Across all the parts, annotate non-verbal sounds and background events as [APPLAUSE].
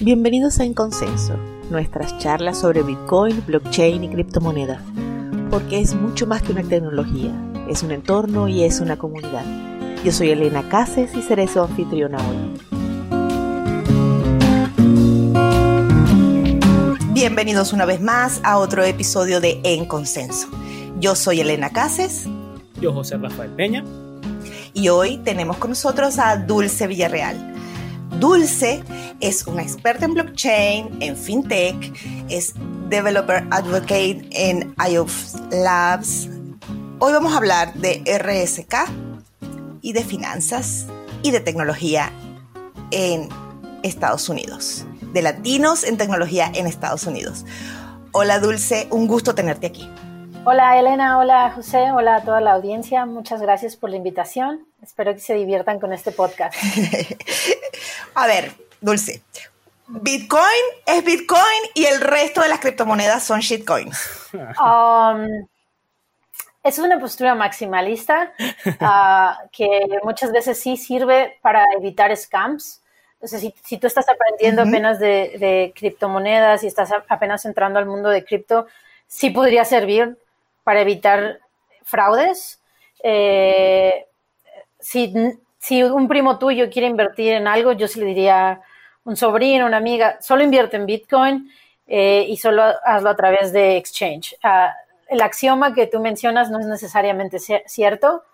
Bienvenidos a En Consenso, nuestras charlas sobre Bitcoin, blockchain y criptomonedas, porque es mucho más que una tecnología, es un entorno y es una comunidad. Yo soy Elena Cases y seré su anfitriona hoy. Bienvenidos una vez más a otro episodio de En Consenso. Yo soy Elena Cases. Yo José Rafael Peña. Y hoy tenemos con nosotros a Dulce Villarreal. Dulce es una experta en blockchain, en fintech, es developer advocate en IOF Labs. Hoy vamos a hablar de RSK y de finanzas y de tecnología en Estados Unidos, de latinos en tecnología en Estados Unidos. Hola Dulce, un gusto tenerte aquí. Hola Elena, hola José, hola a toda la audiencia, muchas gracias por la invitación. Espero que se diviertan con este podcast. [LAUGHS] A ver, Dulce, Bitcoin es Bitcoin y el resto de las criptomonedas son shitcoins. Um, es una postura maximalista [LAUGHS] ah, que muchas veces sí sirve para evitar scams. O sea, si, tú estás aprendiendo apenas de, criptomonedas y estás apenas entrando al mundo de cripto, sí podría servir para evitar fraudes. Eh, si un primo tuyo quiere invertir en algo, yo sí le diría un sobrino, una amiga, solo invierte en Bitcoin eh, y solo hazlo a través de exchange. Ah, el axioma que tú mencionas no es necesariamente cierto,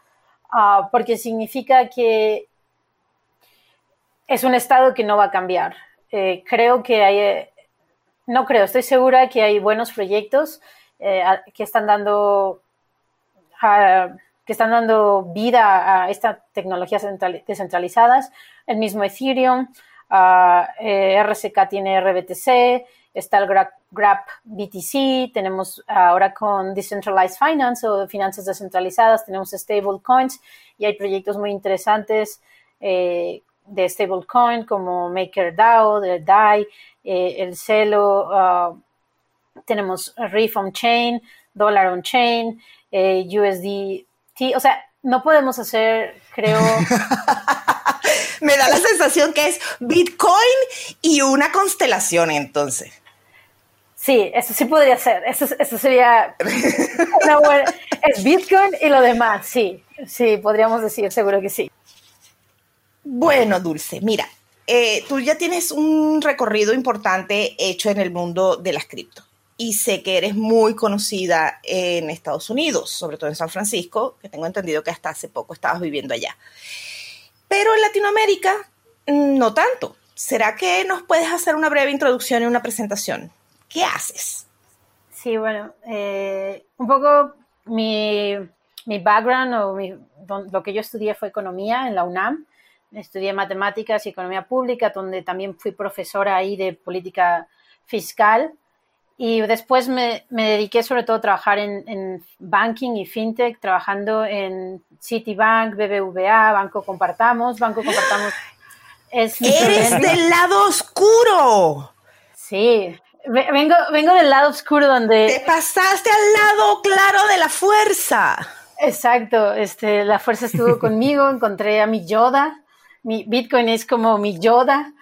ah, porque significa que es un estado que no va a cambiar. Eh, creo que hay, no creo, estoy segura que hay buenos proyectos eh, que están dando ah, que están dando vida a estas tecnologías descentralizadas. El mismo Ethereum, uh, eh, RSK tiene RBTC, está el Grab BTC, tenemos ahora con Decentralized Finance o finanzas descentralizadas, tenemos stablecoins y hay proyectos muy interesantes eh, de stablecoin como MakerDAO, de DAI, eh, el Celo, uh, tenemos Reef on Chain, Dollar on Chain, USD Sí, o sea, no podemos hacer, creo. [LAUGHS] Me da la sensación que es Bitcoin y una constelación, entonces. Sí, eso sí podría ser. Eso, sería una buena. Es Bitcoin y lo demás, sí. Sí, podríamos decir, seguro que sí. Bueno, Dulce, mira, eh, tú ya tienes un recorrido importante hecho en el mundo de las cripto y sé que eres muy conocida en Estados Unidos, sobre todo en San Francisco, que tengo entendido que hasta hace poco estabas viviendo allá. Pero en Latinoamérica, mm, no tanto. ¿Será que nos puedes hacer una breve introducción y una presentación? ¿Qué haces? Sí, bueno, eh, un poco mi, background o lo que yo estudié fue economía en la UNAM. Estudié matemáticas y economía pública, donde también fui profesora ahí de política fiscal y después me, me, dediqué sobre todo a trabajar en, en, banking y fintech, trabajando en Citibank, BBVA, Banco Compartamos. Banco Compartamos es ¡Eres del lado oscuro! Sí, vengo, vengo del lado oscuro donde... Te pasaste al lado claro de la fuerza. Exacto, este, la fuerza estuvo conmigo, [LAUGHS] encontré a mi Yoda. Mi Bitcoin es como mi Yoda.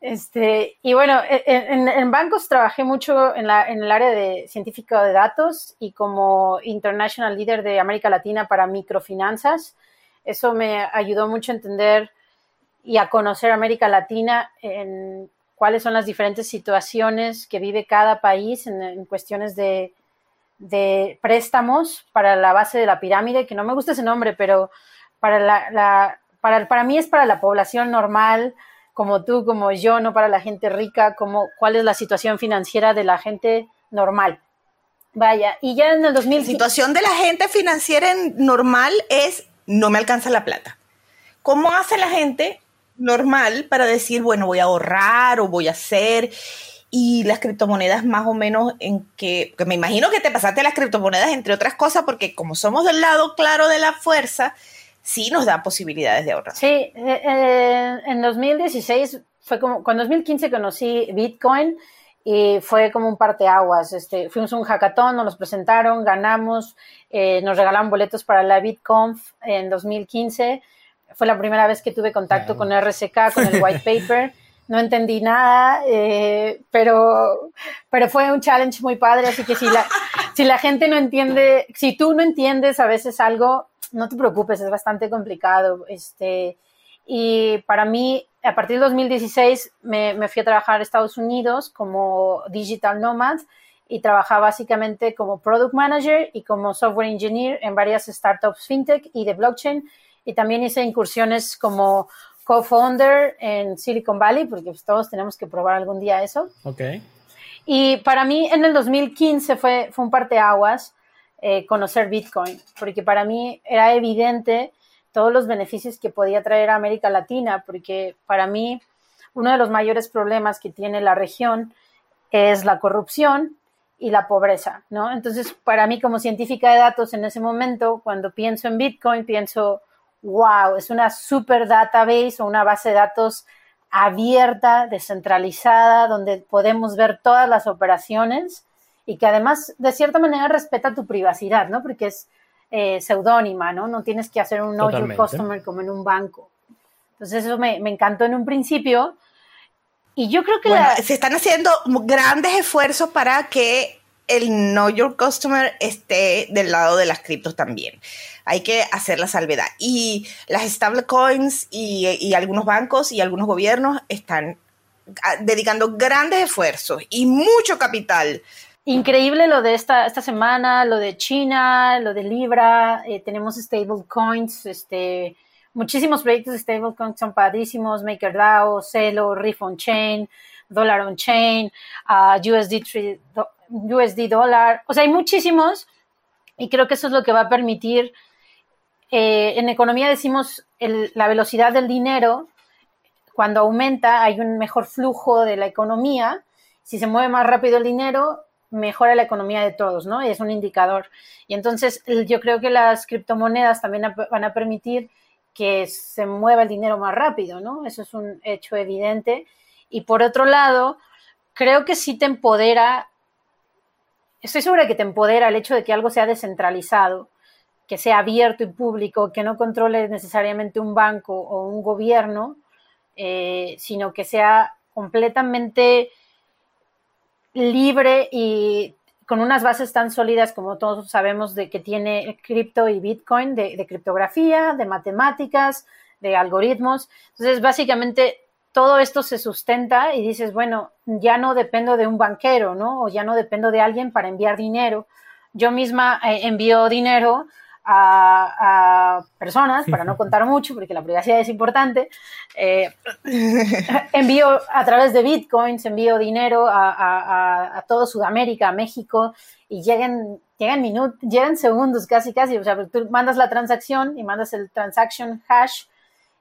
Este, y bueno, e, e, en, bancos trabajé mucho en, la, en, el área de científico de datos y como International Leader de América Latina para microfinanzas. Eso me ayudó mucho a entender y a conocer América Latina en cuáles son las diferentes situaciones que vive cada país en, cuestiones de, de, préstamos para la base de la pirámide, que no me gusta ese nombre, pero para, la, la para, para mí es para la población normal, como tú, como yo, no para la gente rica, como cuál es la situación financiera de la gente normal. Vaya, y ya en el 2000... La situación de la gente financiera normal es no me alcanza la plata. ¿Cómo hace la gente normal para decir, bueno, voy a ahorrar o voy a hacer? Y las criptomonedas más o menos en que, que me imagino que te pasaste las criptomonedas entre otras cosas porque como somos del lado claro de la fuerza, sí nos da posibilidades de ahorrar. Sí, eh, eh, en 2016 fue como, con 2015 conocí Bitcoin y fue como un parteaguas. Este, fuimos a un hackathon, nos los presentaron, ganamos, eh, nos regalaron boletos para la BitConf en 2015. Fue la primera vez que tuve contacto con RSK, con el [LAUGHS] white paper. no entendí nada, eh, pero, pero fue un challenge muy padre, así que si la, si la gente no entiende, si tú no entiendes a veces algo, no te preocupes, es bastante complicado. Este, y para mí, a partir de 2016, me, me fui a trabajar a Estados Unidos como digital nomad y trabajaba básicamente como product manager y como software engineer en varias startups fintech y de blockchain. Y también hice incursiones como co-founder en Silicon Valley, porque pues, todos tenemos que probar algún día eso. Ok. Y para mí en el 2015 fue, fue un parteaguas eh, conocer Bitcoin, porque para mí era evidente todos los beneficios que podía traer a América Latina, porque para mí uno de los mayores problemas que tiene la región es la corrupción y la pobreza, ¿no? Entonces, para mí como científica de datos en ese momento, cuando pienso en Bitcoin, pienso wow, es una super database o una base de datos abierta, descentralizada, donde podemos ver todas las operaciones y que además de cierta manera respeta tu privacidad, ¿no? Porque es eh, seudónima, ¿no? No tienes que hacer un know your customer como en un banco. Entonces eso me, encantó en un principio y yo creo que... se están haciendo grandes esfuerzos para que el Know Your Customer esté del lado de las criptos también. Hay que hacer la salvedad. Y las stablecoins y, y algunos bancos y algunos gobiernos están ah, dedicando grandes esfuerzos y mucho capital. Increíble lo de esta, esta semana, lo de China, lo de Libra, eh, tenemos stablecoins, este, muchísimos proyectos de stablecoins son padrísimos, MakerDAO, Celo, Riff on Chain, Dollar on Chain, uh, ah, USD, USD dólar, o sea, hay muchísimos y creo que eso es lo que va a permitir, eh, en economía decimos la velocidad del dinero, cuando aumenta hay un mejor flujo de la economía, si se mueve más rápido el dinero, mejora la economía de todos, ¿no? Es un indicador. Y entonces yo creo que las criptomonedas también van a permitir que se mueva el dinero más rápido, ¿no? Eso es un hecho evidente. Y por otro lado, creo que sí te empodera estoy segura que te empodera el hecho de que algo sea descentralizado, que sea abierto y público, que no controle necesariamente un banco o un gobierno, eh, sino que sea completamente libre y con unas bases tan sólidas como todos sabemos de que tiene cripto y Bitcoin, de, criptografía, de matemáticas, de algoritmos. Entonces, básicamente todo esto se sustenta y dices, bueno, ya no dependo de un banquero, ¿no? O ya no dependo de alguien para enviar dinero. Yo misma eh, envío dinero a, personas, para no contar mucho, porque la privacidad es importante. Eh, [LAUGHS] envío a través de bitcoins, envío dinero a, todo Sudamérica, a México, y llegan, llegan minutos, llegan segundos casi, casi. O sea, tú mandas la transacción y mandas el transaction hash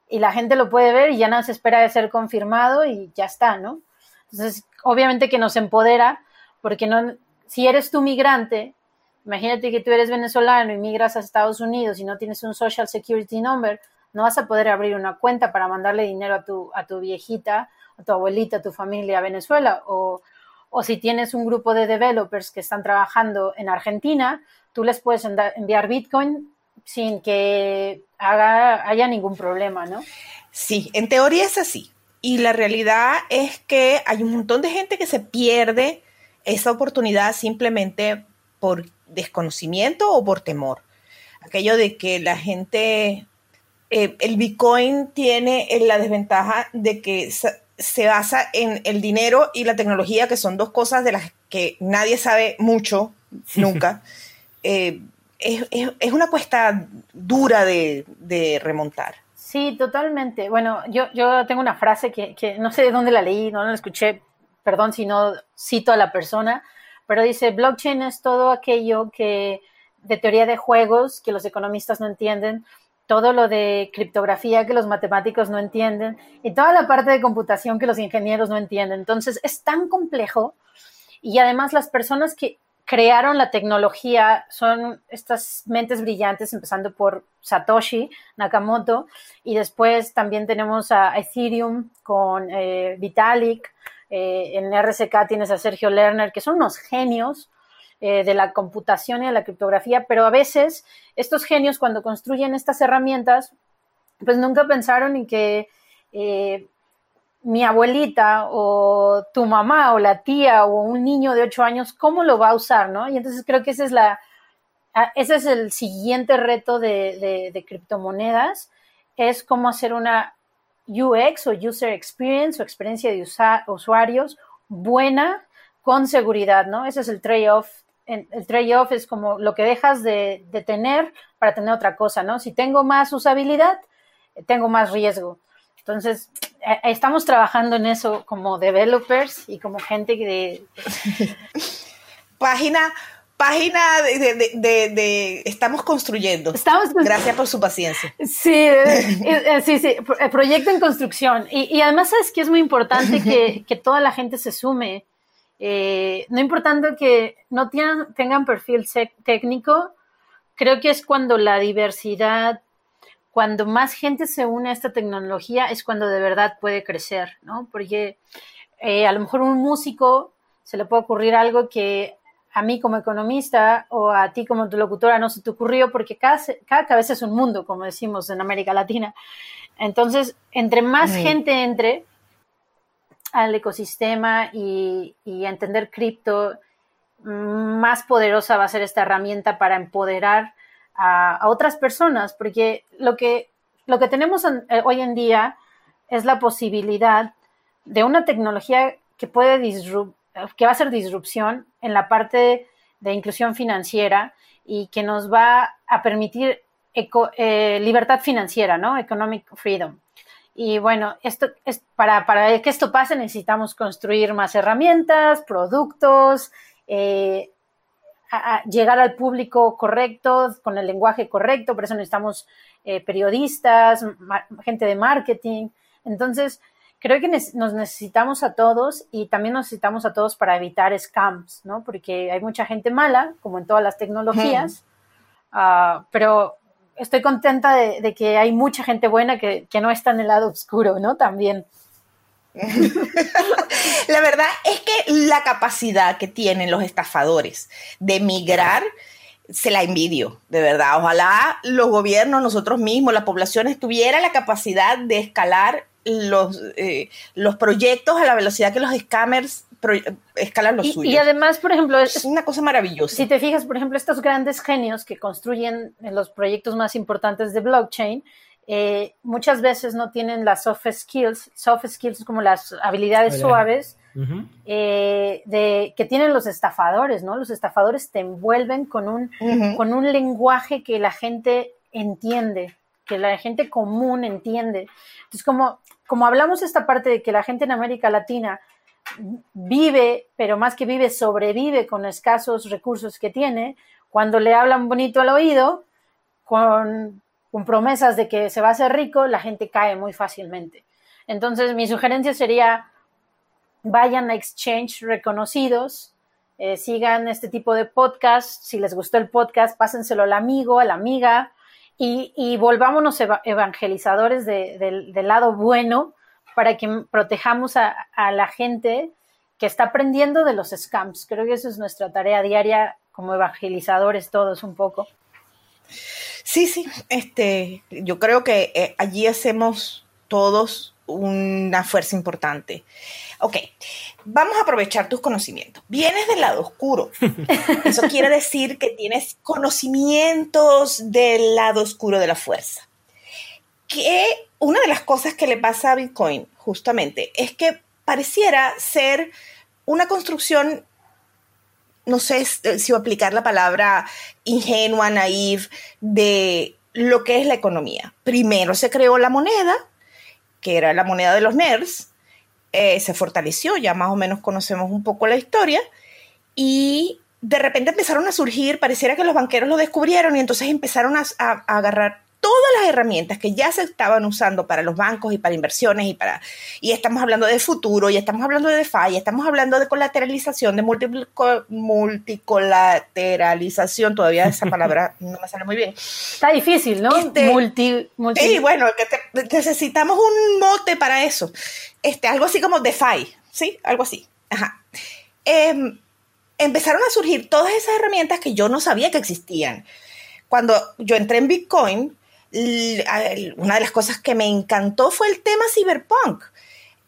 y la gente lo puede ver y ya no se espera de ser confirmado y ya está, ¿no? Entonces, obviamente que nos empodera, porque no, si eres tú migrante, imagínate que tú eres venezolano y migras a Estados Unidos y no tienes un Social Security Number, no vas a poder abrir una cuenta para mandarle dinero a tu, a tu viejita, a tu abuelita, a tu familia a Venezuela, o, o si tienes un grupo de developers que están trabajando en Argentina, tú les puedes enviar Bitcoin sin que haya ningún problema, ¿no? Sí, en teoría es así. Y la realidad es que hay un montón de gente que se pierde esa oportunidad simplemente por desconocimiento o por temor. Aquello de que la gente, eh, el Bitcoin tiene la desventaja de que se basa en el dinero y la tecnología, que son dos cosas de las que nadie sabe mucho, nunca. [LAUGHS] Eh, es, una apuesta dura de, remontar. Sí, totalmente. Bueno, yo, yo tengo una frase que, no sé de dónde la leí, no la escuché, perdón si no cito a la persona, pero dice, blockchain es todo aquello que de teoría de juegos que los economistas no entienden, todo lo de criptografía que los matemáticos no entienden y toda la parte de computación que los ingenieros no entienden. Entonces es tan complejo y además las personas que crearon la tecnología son estas mentes brillantes, empezando por Satoshi Nakamoto, y después también tenemos a Ethereum con eh, Vitalik, eh, en RSK tienes a Sergio Lerner, que son unos genios eh, de la computación y de la criptografía, pero a veces estos genios cuando construyen estas herramientas, pues nunca pensaron en que mi abuelita o tu mamá o la tía o un niño de 8 años, ¿cómo lo va a usar? ¿no? Y entonces creo que esa es la, ese es el siguiente reto de, de criptomonedas, es cómo hacer una UX o User Experience o experiencia de usuarios buena con seguridad, ¿no? Ese es el trade-off. El trade-off es como lo que dejas de, tener para tener otra cosa, ¿no? Si tengo más usabilidad, tengo más riesgo. Entonces, eh, estamos trabajando en eso como developers y como gente de... [LAUGHS] Página página de, estamos construyendo. Estamos Gracias por su paciencia. Sí, eh, eh, sí, sí, eh, proyecto en construcción. Y, además sabes que es muy importante [LAUGHS] que, toda la gente se sume. no importando que no tengan, tengan perfil técnico, creo que es cuando la diversidad, cuando más gente se une a esta tecnología, es cuando de verdad puede crecer, ¿no? Porque a lo mejor un músico se le puede ocurrir algo que a mí como economista o a ti como tu locutora no se te ocurrió porque cada, cada cabeza es un mundo, como decimos en América Latina. Entonces, entre más gente entre al ecosistema y, y entender cripto, más poderosa va a ser esta herramienta para empoderar a, otras personas, porque lo que, lo que tenemos eh, hoy en día es la posibilidad de una tecnología que puede disrupt, que va a ser disrupción en la parte de inclusión financiera y que nos va a permitir eh, libertad financiera, ¿no? Economic freedom. Y bueno, esto es para, para que esto pase necesitamos construir más herramientas, productos, eh, llegar al público correcto, con el lenguaje correcto, por eso necesitamos eh, periodistas, gente de marketing. Entonces, creo que nos necesitamos a todos y también necesitamos a todos para evitar scams, ¿no? Porque hay mucha gente mala, como en todas las tecnologías, ah, pero estoy contenta de, que hay mucha gente buena que, no está en el lado oscuro, ¿no? También. [LAUGHS] la verdad es que la capacidad que tienen los estafadores de migrar se la envidio, de verdad. Ojalá los gobiernos, nosotros mismos, la población tuviera la capacidad de escalar los, eh, los proyectos a la velocidad que los scammers escalan los y, suyos. Y además, por ejemplo, es, una cosa maravillosa. Si te fijas, por ejemplo, estos grandes genios que construyen los proyectos más importantes de blockchain, eh, muchas veces no tienen las soft skills. Soft skills como las habilidades suaves eh, de, que tienen los estafadores, ¿no? Los estafadores te envuelven con un, con un lenguaje que la gente entiende, que la gente común entiende. Entonces, como como hablamos esta parte de que la gente en América Latina vive, pero más que vive, sobrevive con escasos recursos que tiene, cuando le hablan bonito al oído, con, promesas de que se va a hacer rico, la gente cae muy fácilmente. Entonces, mi sugerencia sería, vayan a exchange reconocidos, eh, sigan este tipo de podcast, si les gustó el podcast, pásenselo al amigo, a la amiga, y, volvámonos evangelizadores del lado bueno para que protejamos a, la gente que está aprendiendo de los scams. Creo que eso es nuestra tarea diaria como evangelizadores todos un poco. Sí, sí, este, yo creo que eh, allí hacemos todos una fuerza importante. Ok, vamos a aprovechar tus conocimientos. Vienes del lado oscuro. [LAUGHS] Eso quiere decir que tienes conocimientos del lado oscuro de la fuerza. Que una de las cosas que le pasa a Bitcoin, justamente, es que pareciera ser una construcción, no sé si aplicar la palabra ingenua, naive, de lo que es la economía. Primero se creó la moneda, que era la moneda de los nerds, eh, se fortaleció, ya más o menos conocemos un poco la historia, y de repente empezaron a surgir, pareciera que los banqueros lo descubrieron y entonces empezaron a agarrar todas las herramientas que ya se estaban usando para los bancos y para inversiones y para y estamos hablando de futuro y estamos hablando de DeFi y estamos hablando de colateralización de multicolateralización todavía esa [LAUGHS] palabra no me sale muy bien. Está difícil no este, multi, sí bueno necesitamos un mote para eso. Este algo así como DeFi sí algo así. Ajá. Em, empezaron a surgir todas esas herramientas que yo no sabía que existían. Cuando yo entré en Bitcoin una de las cosas que me encantó fue el tema cyberpunk.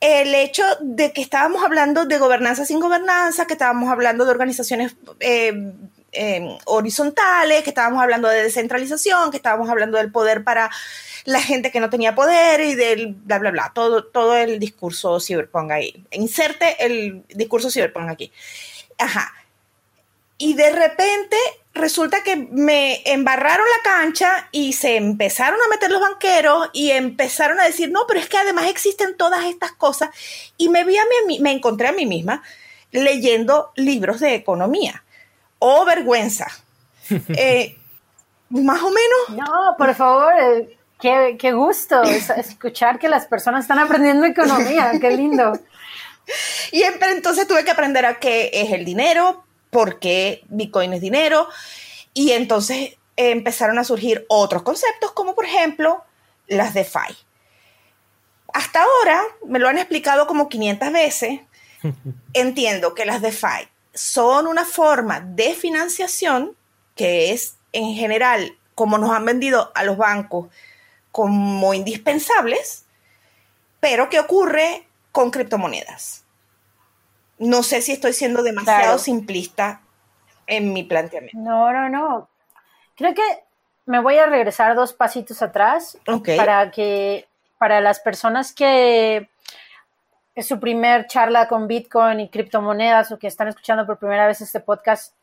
el hecho de que estábamos hablando de gobernanza sin gobernanza, que estábamos hablando de organizaciones eh, eh, horizontales, que estábamos hablando de descentralización, que estábamos hablando del poder para la gente que no tenía poder y del bla, bla, bla, todo, todo el discurso cyberpunk ahí. Inserte el discurso cyberpunk aquí. Ajá. Y de repente resulta que me embarraron la cancha y se empezaron a meter los banqueros y empezaron a decir, no, pero es que además existen todas estas cosas. Y me vi a mí, me encontré a mí misma leyendo libros de economía. ¡Oh, vergüenza! [LAUGHS] Eh, más o menos. No, por favor, eh, qué, qué gusto escuchar que las personas están aprendiendo economía, qué lindo. [LAUGHS] Y entonces tuve que aprender a qué es el dinero, por qué Bitcoin es dinero, y entonces empezaron a surgir otros conceptos, como por ejemplo las DeFi. Hasta ahora me lo han explicado como 500 veces. [LAUGHS] Entiendo que las DeFi son una forma de financiación que es en general como nos han vendido a los bancos como indispensables, pero que ocurre con criptomonedas. No sé si estoy siendo demasiado simplista en mi planteamiento. No, no, no. Creo que me voy a regresar dos pasitos atrás para que para las personas que es su primer charla con Bitcoin y criptomonedas o que están escuchando por primera vez este podcast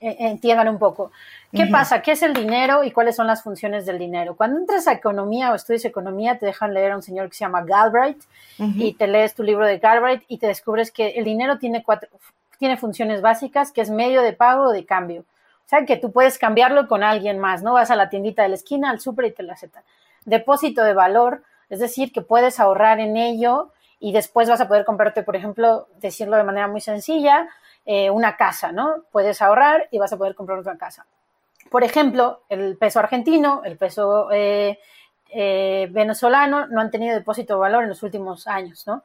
entiendan un poco. ¿Qué pasa? ¿Qué es el dinero y cuáles son las funciones del dinero? Cuando entras a economía o estudias economía, te dejan leer a un señor que se llama Galbraith y te lees tu libro de Galbraith y te descubres que el dinero tiene cuatro, tiene funciones básicas, que es medio de pago o de cambio. O sea, que tú puedes cambiarlo con alguien más, ¿no? Vas a la tiendita de la esquina, al súper y te la aceptan. Depósito de valor, es decir, que puedes ahorrar en ello y después vas a poder comprarte, por ejemplo, decirlo de manera muy sencilla, eh, una casa, ¿no? Puedes ahorrar y vas a poder comprar otra casa. Por ejemplo, el peso argentino, el peso eh, eh, venezolano no han tenido depósito de valor en los últimos años, ¿no?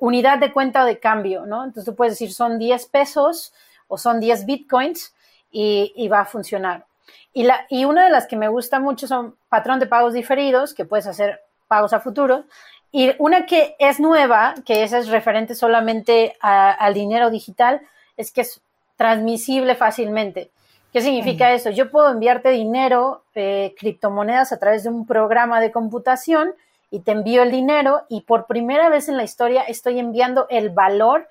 Unidad de cuenta de cambio, ¿no? Entonces tú puedes decir son 10 pesos o son 10 bitcoins y, va a funcionar. Y, la, y una de las que me gusta mucho son patrón de pagos diferidos, que puedes hacer pagos a futuro, y una que es nueva, que es referente solamente al dinero digital, es que es transmisible fácilmente. ¿Qué significa eso? Yo puedo enviarte dinero, eh, criptomonedas a través de un programa de computación y te envío el dinero y por primera vez en la historia estoy enviando el valor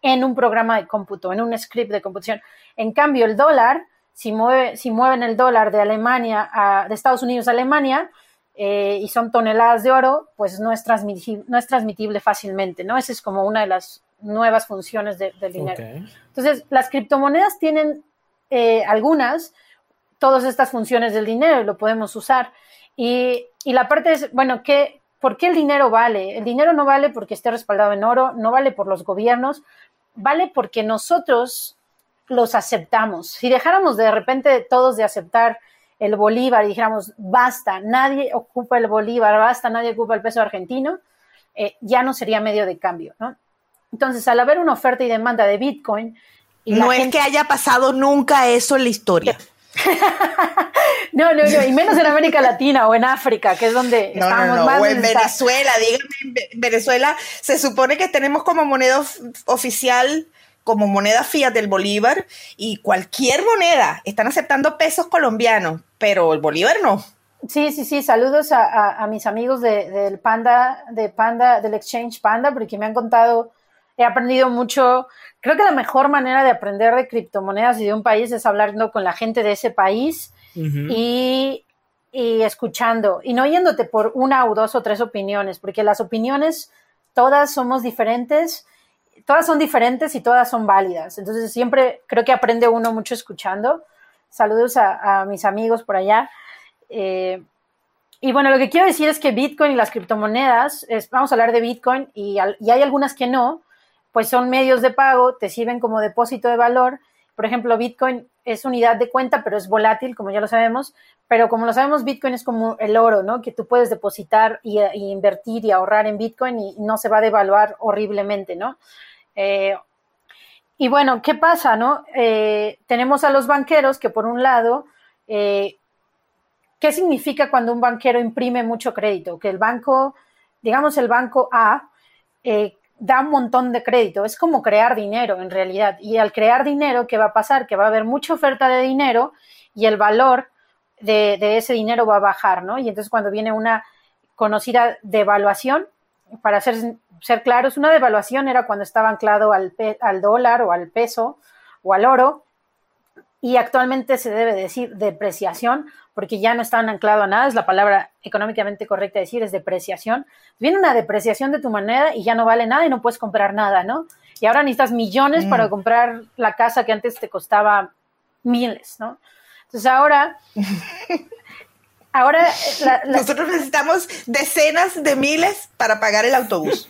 en un programa de cómputo, en un script de computación. En cambio, el dólar, si, mueve, si mueven el dólar de Alemania a, de Estados Unidos a Alemania, eh, y son toneladas de oro, pues no es, transmitible, no es transmitible fácilmente, ¿no? Esa es como una de las nuevas funciones del dinero. Entonces, las criptomonedas tienen eh, algunas, todas estas funciones del dinero y lo podemos usar. Y, y la parte es, bueno, ¿qué, ¿por qué el dinero vale? El dinero no vale porque esté respaldado en oro, no vale por los gobiernos, vale porque nosotros los aceptamos. Si dejáramos de repente todos de aceptar el bolívar y dijéramos, basta, nadie ocupa el bolívar, basta, nadie ocupa el peso argentino, eh, ya no sería medio de cambio, ¿no? Entonces, al haber una oferta y demanda de Bitcoin... Y no es que haya pasado nunca eso en la historia. [LAUGHS] no, no, no, y menos en América Latina o en África, que es donde estamos más. O en Venezuela, dígame, en Venezuela se supone que tenemos como moneda oficial como moneda fiat del Bolívar y cualquier moneda. Están aceptando pesos colombianos, pero el Bolívar no. Sí, sí, sí. Saludos a, mis amigos del Panda, de Panda, del Exchange Panda, porque me han contado, he aprendido mucho. Creo que la mejor manera de aprender de criptomonedas y de un país es hablando con la gente de ese país y, y escuchando y no yéndote por una o dos o tres opiniones, porque las opiniones todas somos diferentes todas son diferentes y todas son válidas. Entonces siempre creo que aprende uno mucho escuchando. Saludos a, mis amigos por allá. Eh, y bueno, lo que quiero decir es que Bitcoin y las criptomonedas, vamos a hablar de Bitcoin y, y, hay algunas que no, pues son medios de pago, te sirven como depósito de valor. Por ejemplo, Bitcoin es unidad de cuenta, pero es volátil, como ya lo sabemos. Pero como lo sabemos, Bitcoin es como el oro, ¿no? Que tú puedes depositar y, invertir y ahorrar en Bitcoin y no se va a devaluar horriblemente, ¿no? Eh, y bueno, ¿qué pasa, no? Eh, tenemos a los banqueros que por un lado, eh, ¿qué significa cuando un banquero imprime mucho crédito? Que el banco, digamos el banco A, da un montón de crédito. Es como crear dinero en realidad. Y al crear dinero, ¿qué va a pasar? Que va a haber mucha oferta de dinero y el valor de, ese dinero va a bajar, ¿no? Y entonces cuando viene una conocida devaluación, para ser, ser claros, una devaluación era cuando estaba anclado al, al dólar o al peso o al oro, y actualmente se debe decir depreciación, porque ya no están anclado a nada, es la palabra económicamente correcta decir, es depreciación. Viene una depreciación de tu moneda y ya no vale nada y no puedes comprar nada, ¿no? Y ahora necesitas millones para mm. comprar la casa que antes te costaba miles, ¿no? Entonces ahora... [LAUGHS] ahora... Nosotros necesitamos decenas de miles para pagar el autobús.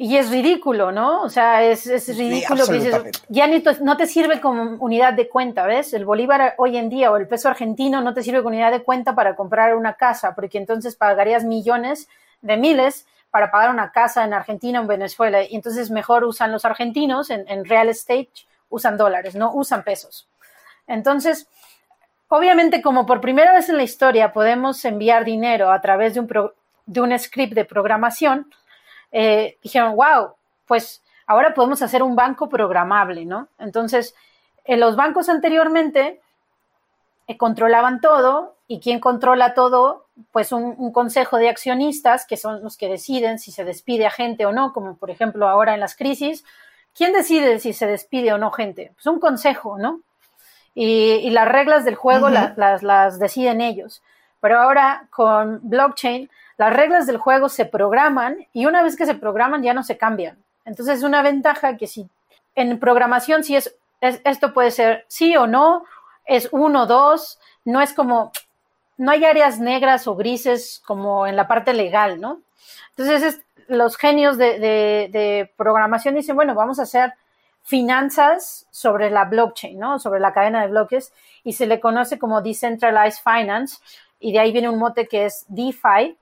Y es ridículo, ¿no? O sea, es, es ridículo que dices, ya no te sirve como unidad de cuenta, ¿ves? El bolívar hoy en día o el peso argentino no te sirve como unidad de cuenta para comprar una casa, porque entonces pagarías millones de miles para pagar una casa en Argentina o en Venezuela. Y entonces mejor usan los argentinos en, en real estate, usan dólares, no usan pesos. Entonces, obviamente como por primera vez en la historia podemos enviar dinero a través de un, de un script de programación, eh, dijeron, wow, pues ahora podemos hacer un banco programable, ¿no? Entonces, en los bancos anteriormente eh, controlaban todo y quien controla todo, pues un, consejo de accionistas que son los que deciden si se despide a gente o no, como por ejemplo ahora en las crisis. ¿Quién decide si se despide o no gente? Pues un consejo, ¿no? Y, las reglas del juego las, las deciden ellos. Pero ahora con blockchain las reglas del juego se programan y una vez que se programan ya no se cambian. Entonces es una ventaja que si en programación si es, esto puede ser sí o no, es uno, dos, no es como, no hay áreas negras o grises como en la parte legal, ¿no? Entonces los genios de, de programación dicen, bueno, vamos a hacer finanzas sobre la blockchain, ¿no? Sobre la cadena de bloques y se le conoce como Decentralized Finance y de ahí viene un mote que es DeFi,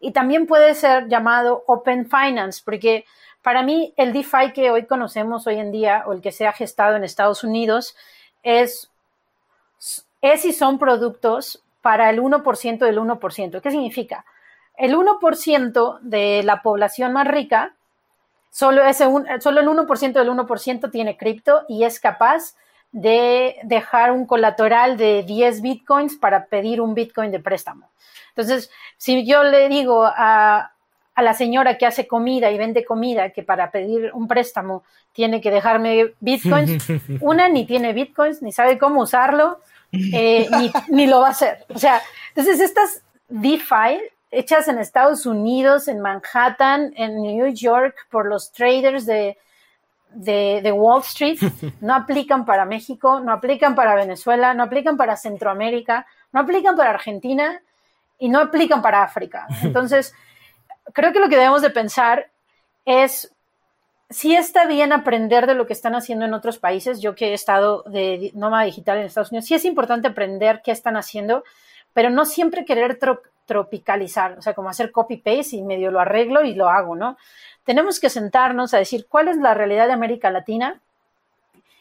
y también puede ser llamado Open Finance, porque para mí el DeFi que hoy conocemos hoy en día o el que se ha gestado en Estados Unidos es, es y son productos para el 1% del 1%. ¿Qué significa? El 1% de la población más rica, solo, ese solo el 1% del 1% tiene cripto y es capaz de dejar un colateral de 10 bitcoins para pedir un bitcoin de préstamo. Entonces, si yo le digo a, la señora que hace comida y vende comida que para pedir un préstamo tiene que dejarme bitcoins, [LAUGHS] una ni tiene bitcoins, ni sabe cómo usarlo, eh, ni, ni, lo va a hacer. O sea, entonces estas DeFi hechas en Estados Unidos, en Manhattan, en New York, por los traders de, de, Wall Street, [LAUGHS] no aplican para México, no aplican para Venezuela, no aplican para Centroamérica, no aplican para Argentina y no aplican para África. [LAUGHS] Entonces, creo que lo que debemos de pensar es si está bien aprender de lo que están haciendo en otros países. Yo que he estado de nómada digital en Estados Unidos, sí es importante aprender qué están haciendo, pero no siempre querer tropicalizar, o sea, como hacer copy-paste y medio lo arreglo y lo hago, ¿no? Tenemos que sentarnos a decir cuál es la realidad de América Latina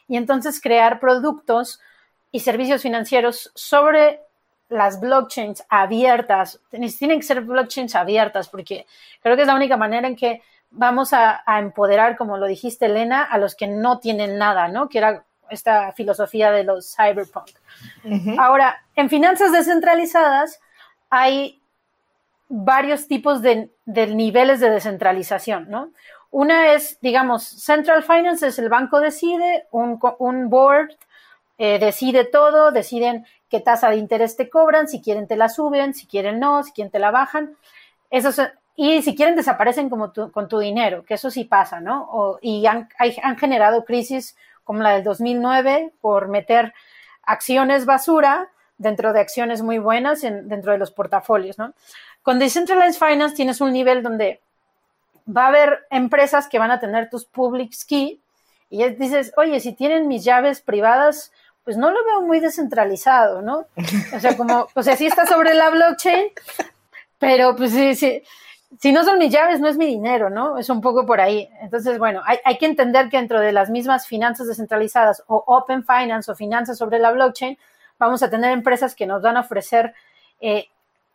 y entonces crear productos y servicios financieros sobre las blockchains abiertas, tienen que ser blockchains abiertas, porque creo que es la única manera en que vamos a, empoderar, como lo dijiste, Elena, a los que no tienen nada, ¿no? Que era esta filosofía de los cyberpunk. Ahora, en finanzas descentralizadas hay varios tipos de, niveles de descentralización, ¿no? Una es, digamos, Central Finance es el banco decide, un, un board eh, decide todo, deciden qué tasa de interés te cobran, si quieren te la suben, si quieren no, si quieren te la bajan. Eso y si quieren desaparecen como con tu dinero, que eso sí pasa, ¿no? y han, han generado crisis como la del 2009 por meter acciones basura dentro de acciones muy buenas dentro de los portafolios, ¿no? Con Decentralized Finance tienes un nivel donde va a haber empresas que van a tener tus public key y dices, oye, si tienen mis llaves privadas, pues no lo veo muy descentralizado, ¿no? O sea, como, o sea, sí está sobre la blockchain, pero pues sí, sí, si no son mis llaves, no es mi dinero, ¿no? Es un poco por ahí. Entonces, bueno, hay, hay, que entender que dentro de las mismas finanzas descentralizadas o open finance o finanzas sobre la blockchain, vamos a tener empresas que nos van a ofrecer eh,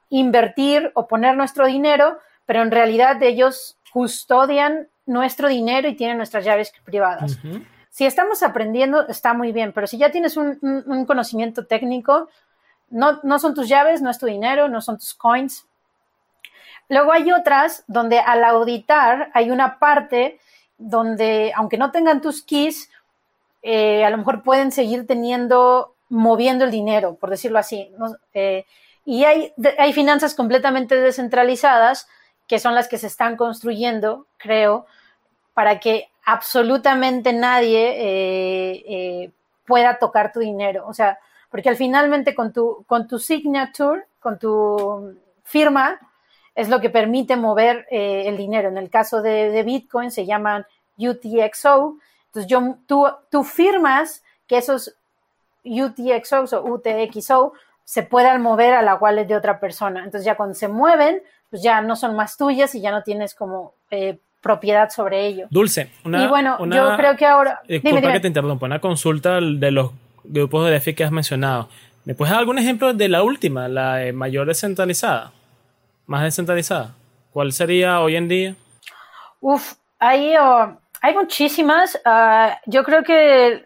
invertir o poner nuestro dinero, pero en realidad ellos custodian nuestro dinero y tienen nuestras llaves privadas. Si estamos aprendiendo, está muy bien, pero si ya tienes un, conocimiento técnico, no, no son tus llaves, no es tu dinero, no son tus coins. Luego hay otras donde al auditar hay una parte donde, aunque no tengan tus keys, eh, a lo mejor pueden seguir teniendo, moviendo el dinero, por decirlo así. Eh, y hay, hay finanzas completamente descentralizadas que son las que se están construyendo, creo, para que absolutamente nadie eh, pueda tocar tu dinero. O sea, porque al finalmente con tu, con tu signature, con tu firma, es lo que permite mover el dinero. En el caso de, de Bitcoin se llaman UTXO, entonces, yo, tú, tú firmas que esos UTXOs o UTXO se puedan mover a la wallet de otra persona. Entonces, ya cuando se mueven, pues ya no son más tuyas y ya no tienes como eh, propiedad sobre ello. Dulce, una, y bueno, yo creo que ahora... Disculpa que te interrumpa, una consulta de los grupos de DeFi que has mencionado. ¿Me puedes dar algún ejemplo de la última, la mayor descentralizada? Más descentralizada. ¿Cuál sería hoy en día? Uf, ahí oh, hay muchísimas. Ah, yo creo que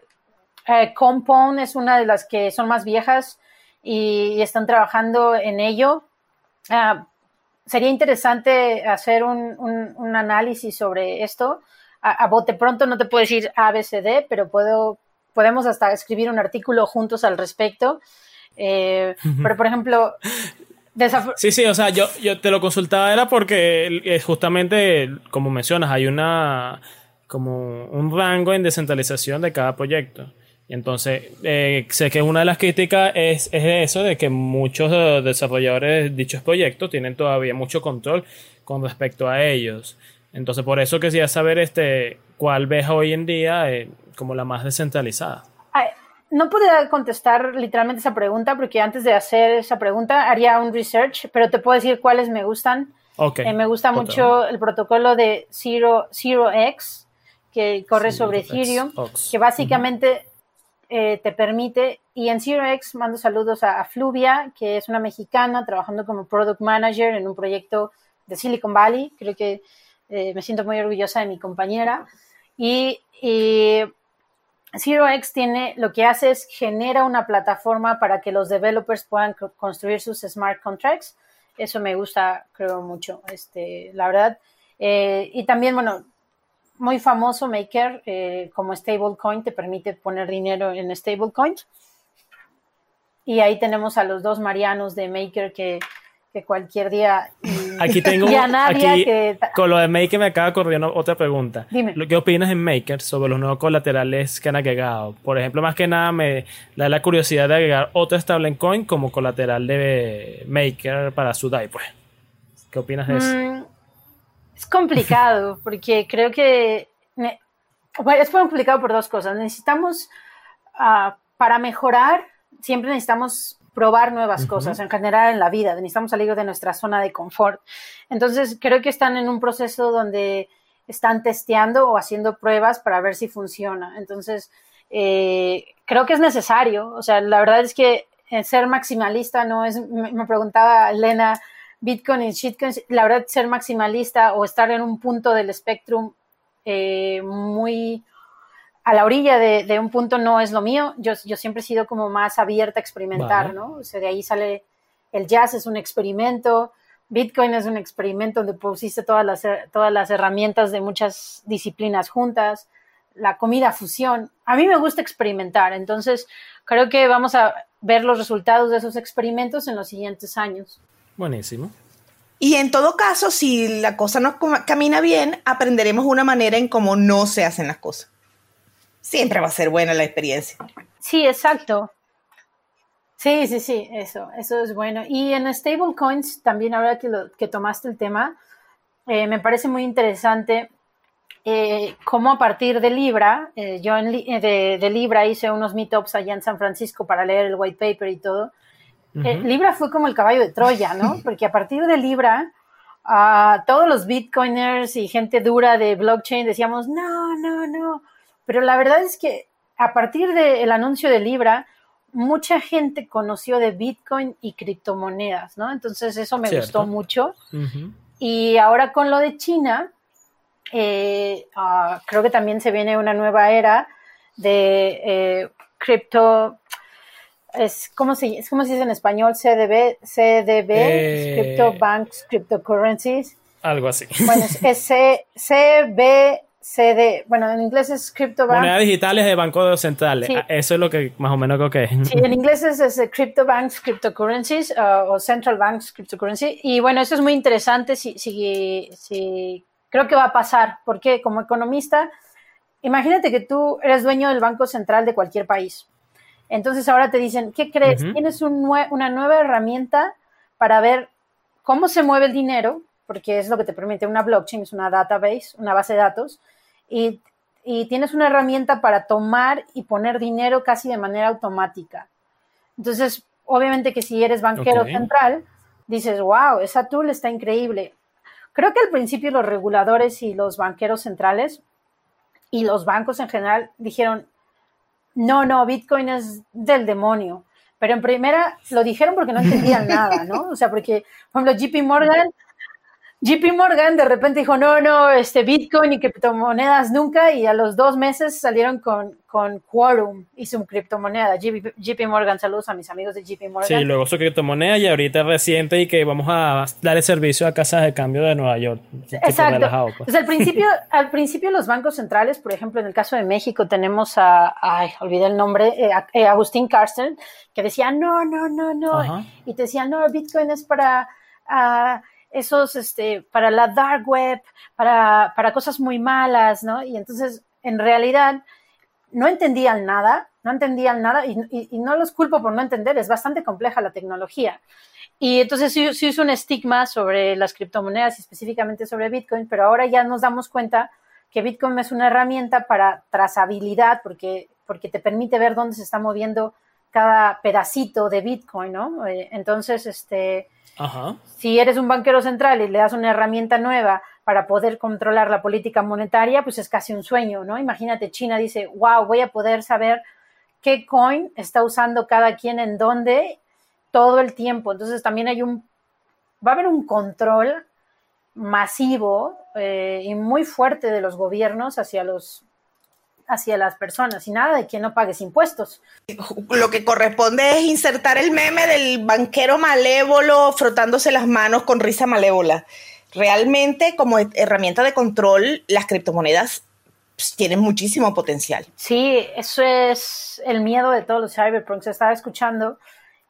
eh, Compound es una de las que son más viejas y, están trabajando en ello. Ah, sería interesante hacer un, análisis sobre esto. A, bote pronto no te puedo decir ABCD, pero puedo, podemos hasta escribir un artículo juntos al respecto. Eh, pero, por ejemplo, Sí, sí, o sea, yo, yo te lo consultaba era porque eh, justamente, como mencionas, hay una como un rango en descentralización de cada proyecto. Y entonces, eh, sé que una de las críticas es, es eso, de que muchos desarrolladores de dichos proyectos tienen todavía mucho control con respecto a ellos. Entonces, por eso quisiera saber este, cuál ves hoy en día eh, como la más descentralizada. No podría contestar literalmente esa pregunta, porque antes de hacer esa pregunta haría un research, pero te puedo decir cuáles me gustan. Okay. Eh, me gusta mucho el protocolo de Zero, Zero X, que corre sobre Ethereum, que básicamente eh, te permite, y en ZeroX mando saludos a, Fluvia, que es una mexicana trabajando como Product Manager en un proyecto de Silicon Valley, creo que eh, me siento muy orgullosa de mi compañera, y, y ZeroX tiene, lo que hace es genera una plataforma para que los developers puedan construir sus smart contracts, eso me gusta, creo mucho, este, la verdad. Eh, y también, bueno, muy famoso Maker eh, como stablecoin, te permite poner dinero en stablecoin. Y ahí tenemos a los dos Marianos de Maker que, cualquier día. [LAUGHS] Aquí tengo. Con lo de Maker me acaba corriendo otra pregunta. Dime. ¿Qué opinas en Maker sobre los nuevos colaterales que han agregado? Por ejemplo, más que nada me da la curiosidad de agregar otro stablecoin como colateral de Maker para su DAI, pues. ¿Qué opinas de eso? Mm, es complicado [LAUGHS] porque creo que es complicado por dos cosas. Necesitamos, ah, para mejorar, siempre necesitamos probar nuevas cosas en general en la vida. Necesitamos salir de nuestra zona de confort. Entonces, creo que están en un proceso donde están testeando o haciendo pruebas para ver si funciona. Entonces, eh, creo que es necesario. O sea, la verdad es que ser maximalista no es, me preguntaba Elena, Bitcoin y shitcoin, la verdad, ser maximalista o estar en un punto del espectrum eh, muy a la orilla de, un punto no es lo mío. Yo, yo siempre he sido como más abierta a experimentar, ¿no? O sea, de ahí sale el jazz, es un experimento. Bitcoin es un experimento donde pusiste todas las, todas las herramientas de muchas disciplinas juntas. La comida fusión. A mí me gusta experimentar, entonces creo que vamos a ver los resultados de esos experimentos en los siguientes años. Buenísimo. Y en todo caso, si la cosa no camina bien, aprenderemos una manera en cómo no se hacen las cosas. Siempre va a ser buena la experiencia. Sí, exacto. Sí, sí, sí, eso, eso es bueno. Y en stablecoins, también ahora que, lo, que tomaste el tema, eh, me parece muy interesante eh, cómo a partir de Libra, eh, yo en, de, de, Libra hice unos meetups allá en San Francisco para leer el white paper y todo, eh, Libra fue como el caballo de Troya, ¿no? [LAUGHS] Porque a partir de Libra, todos los bitcoiners y gente dura de blockchain decíamos, no, no, no. Pero la verdad es que a partir del anuncio de Libra, mucha gente conoció de Bitcoin y criptomonedas, ¿no? Entonces eso me gustó mucho. Y ahora con lo de China, eh, ah, creo que también se viene una nueva era de eh, cripto, es como se, es como se dice en español, CDB, CDB, Eh, Crypto Banks, Cryptocurrencies. Algo así. Bueno, es, C- CBCD, bueno, en inglés es Crypto Bank. Monedas digitales de bancos centrales. Sí. Ah, Eso es lo que más o menos creo que es. Sí, en inglés es, es, Crypto Banks, Cryptocurrencies uh, o Central Banks, Cryptocurrency. Y bueno, esto es muy interesante si, si, si creo que va a pasar, porque como economista, imagínate que tú eres dueño del Banco Central de cualquier país. Entonces ahora te dicen, ¿qué crees? Tienes un nue- una nueva herramienta para ver cómo se mueve el dinero, porque es lo que te permite una blockchain, es una database, una base de datos, y, y tienes una herramienta para tomar y poner dinero casi de manera automática. Entonces, obviamente que si eres banquero central, dices, wow, esa tool está increíble. Creo que al principio los reguladores y los banqueros centrales y los bancos en general dijeron, no, no, Bitcoin es del demonio. Pero en primera lo dijeron porque no entendían nada, ¿no? O sea, porque, por ejemplo, JP Morgan, JP Morgan de repente dijo, no, no, este Bitcoin y criptomonedas nunca, y a los dos meses salieron con, con Quorum y su criptomoneda. JP, JP Morgan, saludos a mis amigos de JP Morgan. Sí, luego su criptomoneda y ahorita reciente y que vamos a darle servicio a casas de cambio de Nueva York. Exacto. relajado, pues. Pues al principio, [LAUGHS] al principio los bancos centrales, por ejemplo, en el caso de México tenemos a, ay, olvidé el nombre, eh, a- eh, Agustín Carsten, que decía, no, no, no, no, Ajá. y te decía, no, Bitcoin es para ah, esos, este, para la dark web, para, para cosas muy malas, ¿no? Y entonces, en realidad, no entendían nada, no entendían nada, y, y- no los culpo por no entender, es bastante compleja la tecnología. Y entonces sí, sí hizo un estigma sobre las criptomonedas y específicamente sobre Bitcoin, pero ahora ya nos damos cuenta que Bitcoin es una herramienta para trazabilidad porque, porque te permite ver dónde se está moviendo cada pedacito de Bitcoin, ¿no? Eh, Entonces, este, Ajá. si eres un banquero central y le das una herramienta nueva para poder controlar la política monetaria, pues es casi un sueño, ¿no? Imagínate, China dice, wow, voy a poder saber qué coin está usando cada quien en dónde todo el tiempo. Entonces también hay un, va a haber un control masivo eh, y muy fuerte de los gobiernos hacia los hacia las personas y nada de que no pagues impuestos. Lo que corresponde es insertar el meme del banquero malévolo frotándose las manos con risa malévola. Realmente, como herramienta de control, las criptomonedas pues, tienen muchísimo potencial. Sí, eso es el miedo de todos los cyberpunks. Estaba escuchando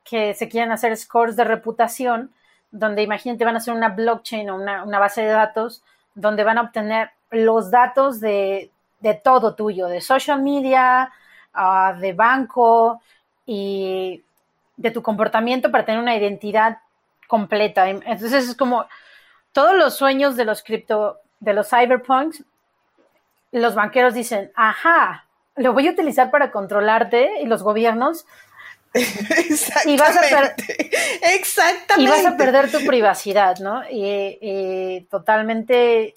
que se quieren hacer scores de reputación, donde imagínate van a hacer una blockchain o una, una base de datos, donde van a obtener los datos de, de todo tuyo, de social media, uh, de banco y de tu comportamiento para tener una identidad completa. Entonces es como todos los sueños de los cripto, de los cyberpunks, los banqueros dicen, ajá, lo voy a utilizar para controlarte y los gobiernos [LAUGHS] Exactamente. Y vas a Exactamente. y vas a perder tu privacidad, ¿no? Y, y totalmente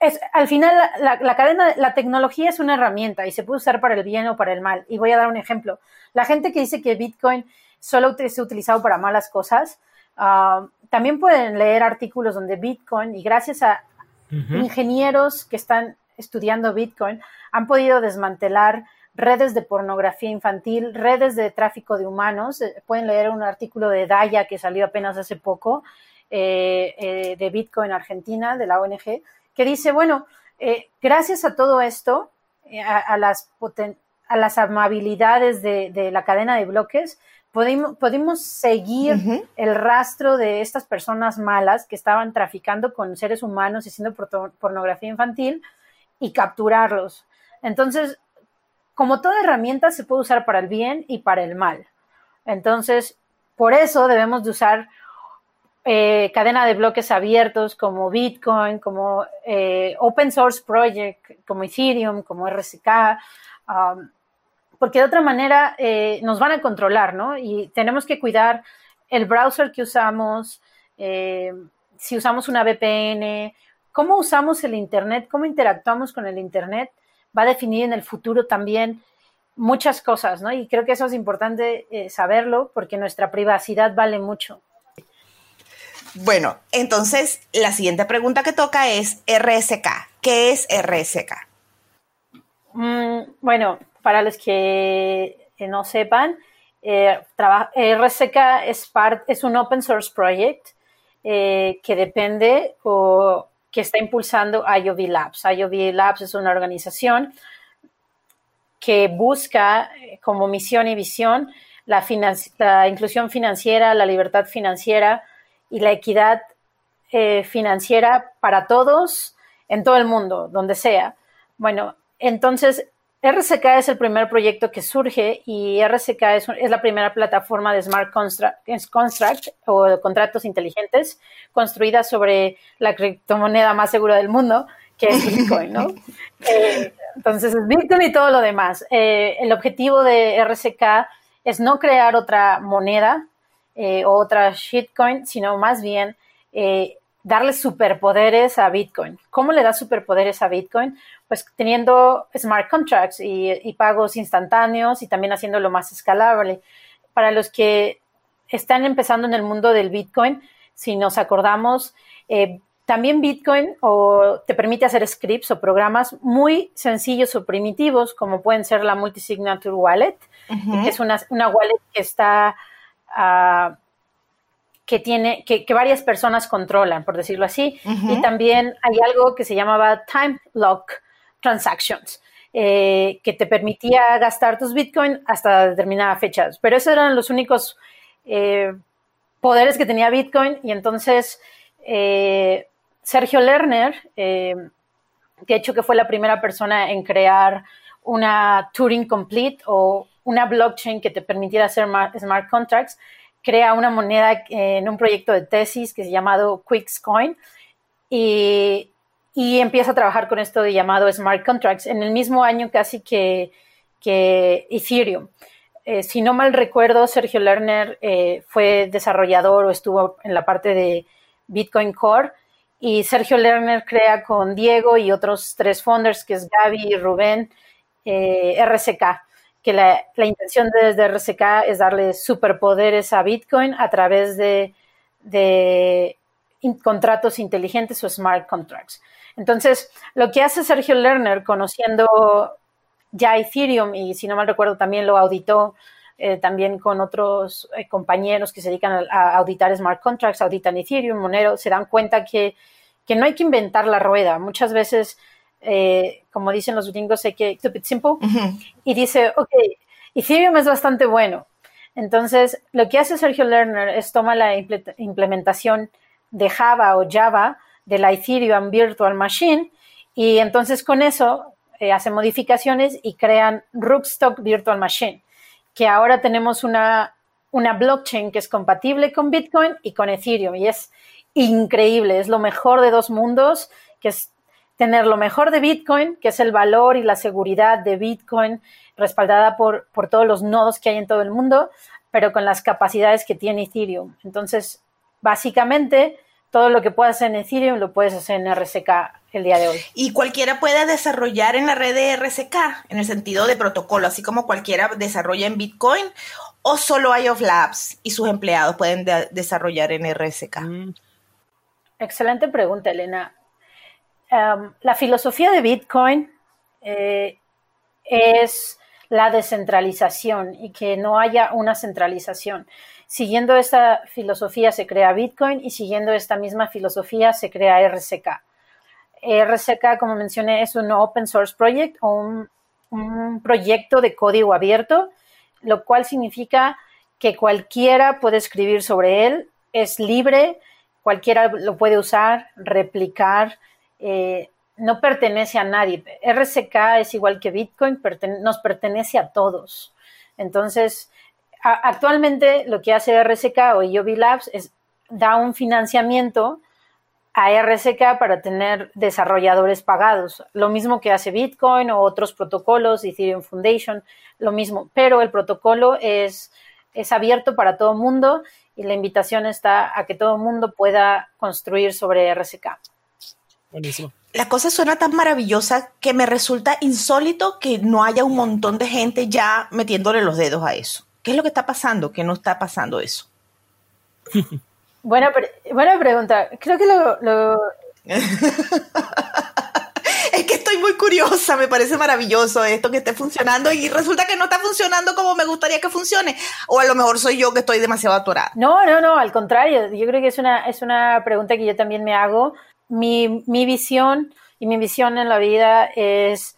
es, al final la, cadena, la tecnología es una herramienta y se puede usar para el bien o para el mal. Y voy a dar un ejemplo. La gente que dice que Bitcoin solo es utilizado para malas cosas, uh, también pueden leer artículos donde Bitcoin, y gracias a uh -huh. ingenieros que están estudiando Bitcoin, han podido desmantelar redes de pornografía infantil, redes de tráfico de humanos. Eh, pueden leer un artículo de Daya que salió apenas hace poco, eh, eh, de Bitcoin Argentina, de la ONG, que dice, bueno, eh, gracias a todo esto, eh, a, a, las a, las amabilidades de, de, la cadena de bloques, podemos, podemos seguir uh -huh. el rastro de estas personas malas que estaban traficando con seres humanos y haciendo pornografía infantil y capturarlos. Entonces, como toda herramienta se puede usar para el bien y para el mal. Entonces, por eso debemos de usar eh, cadena de bloques abiertos como Bitcoin, como eh, Open Source Project, como Ethereum, como RSK, um, porque de otra manera eh, nos van a controlar, ¿no? Y tenemos que cuidar el browser que usamos, eh, si usamos una VPN, cómo usamos el Internet, cómo interactuamos con el Internet, va a definir en el futuro también muchas cosas, ¿no? Y creo que eso es importante saberlo porque nuestra privacidad vale mucho. Bueno, entonces la siguiente pregunta que toca es RSK. ¿Qué es RSK? Mm, bueno, para los que no sepan, eh, RSK es, un open source project eh, que depende o que está impulsando IOV Labs. IOV Labs es una organización que busca eh, como misión y visión la inclusión financiera, la libertad financiera y la equidad eh, financiera para todos en todo el mundo, donde sea. Bueno, entonces RCK es el primer proyecto que surge y RCK es, es la primera plataforma de Smart Contract, o contratos inteligentes construida sobre la criptomoneda más segura del mundo, que es Bitcoin, ¿no? [LAUGHS] Eh, entonces es Bitcoin y todo lo demás. Eh, el objetivo de RCK es no crear otra moneda eh, o otra shitcoin, sino más bien darle superpoderes a Bitcoin. ¿Cómo le da superpoderes a Bitcoin? Pues teniendo smart contracts y, pagos instantáneos y también haciéndolo más escalable. Para los que están empezando en el mundo del Bitcoin, si nos acordamos, eh, también Bitcoin o te permite hacer scripts o programas muy sencillos o primitivos, como pueden ser la Multisignature Wallet, que es una, wallet que está uh, que tiene, que, varias personas controlan, por decirlo así. Y también hay algo que se llamaba Time Lock Transactions, eh, que te permitía gastar tus Bitcoin hasta determinadas fechas. Pero esos eran los únicos eh, poderes que tenía Bitcoin. Y entonces eh, Sergio Lerner, de hecho que fue la primera persona en crear una Turing Complete o una blockchain que te permitiera hacer smart contracts, crea una moneda eh, en un proyecto de tesis que es llamado QuicksCoin y, y empieza a trabajar con esto de llamado Smart Contracts en el mismo año casi que, que Ethereum. Eh, si no mal recuerdo, Sergio Lerner eh, fue desarrollador o estuvo en la parte de Bitcoin Core y Sergio Lerner crea con Diego y otros tres founders, que es Gaby y Rubén, RSK que la, intención desde RSK es darle superpoderes a Bitcoin a través de, contratos inteligentes o smart contracts. Entonces, lo que hace Sergio Lerner, conociendo ya Ethereum, y si no mal recuerdo también lo auditó eh, también con otros eh, compañeros que se dedican a, auditar smart contracts, auditan Ethereum, Monero, se dan cuenta que, que no hay que inventar la rueda. Muchas veces eh, como dicen los gringos, hay que keep it simple. Y dice, ok, Ethereum es bastante bueno. Entonces, lo que hace Sergio Lerner es toma la implementación de Java o Java de la Ethereum Virtual Machine y entonces con eso eh, hace modificaciones y crean Rookstock Virtual Machine, que ahora tenemos una, una blockchain que es compatible con Bitcoin y con Ethereum y es increíble, es lo mejor de dos mundos, que es tener lo mejor de Bitcoin, que es el valor y la seguridad de Bitcoin, respaldada por, por todos los nodos que hay en todo el mundo, pero con las capacidades que tiene Ethereum. Entonces, básicamente, todo lo que puedas hacer en Ethereum lo puedes hacer en RSK el día de hoy. Y cualquiera puede desarrollar en la red de RSK, en el sentido de protocolo, así como cualquiera desarrolla en Bitcoin, o solo IOF Labs y sus empleados pueden desarrollar en RSK. Mm. Excelente pregunta, Elena. Em, la filosofía de Bitcoin eh, es la descentralización y que no haya una centralización. Siguiendo esta filosofía se crea Bitcoin y siguiendo esta misma filosofía se crea RCK. RCK, como mencioné, es un open source project o un, un proyecto de código abierto, lo cual significa que cualquiera puede escribir sobre él, es libre, cualquiera lo puede usar, replicar, eh, no pertenece a nadie. RCK es igual que Bitcoin, nos pertenece a todos. Entonces, actualmente lo que hace RCK o IOB Labs es da un financiamiento a RCK para tener desarrolladores pagados. Lo mismo que hace Bitcoin o otros protocolos, Ethereum Foundation, lo mismo. Pero el protocolo es, es abierto para todo el mundo y la invitación está a que todo el mundo pueda construir sobre RCK. La cosa suena tan maravillosa que me resulta insólito que no haya un montón de gente ya metiéndole los dedos a eso. ¿Qué es lo que está pasando? ¿Qué no está pasando eso? [LAUGHS] Buena, buena pregunta. Creo que lo... [LAUGHS] es que estoy muy curiosa, me parece maravilloso esto que esté funcionando y resulta que no está funcionando como me gustaría que funcione. O a lo mejor soy yo que estoy demasiado atorada. No, no, no, al contrario. Yo creo que es una, es una pregunta que yo también me hago. Mi, mi visión y mi visión en la vida es,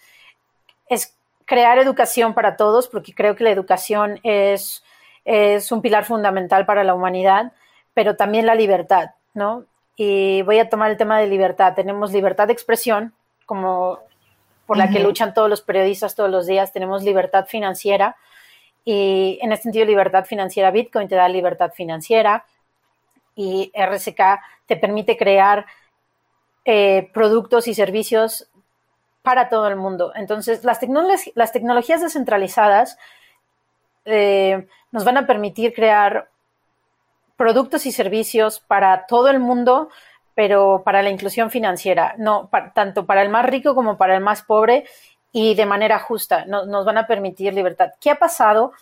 es crear educación para todos, porque creo que la educación es, es un pilar fundamental para la humanidad, pero también la libertad, ¿no? Y voy a tomar el tema de libertad. Tenemos libertad de expresión, como por la que luchan todos los periodistas todos los días. Tenemos libertad financiera y en este sentido libertad financiera Bitcoin te da libertad financiera y RSK te permite crear eh, productos y servicios para todo el mundo. Entonces, las, tecnologías descentralizadas eh, nos van a permitir crear productos y servicios para todo el mundo pero para la inclusión financiera, no, tanto para el más rico como para el más pobre y de manera justa, nos van a permitir libertad. ¿Qué ha pasado?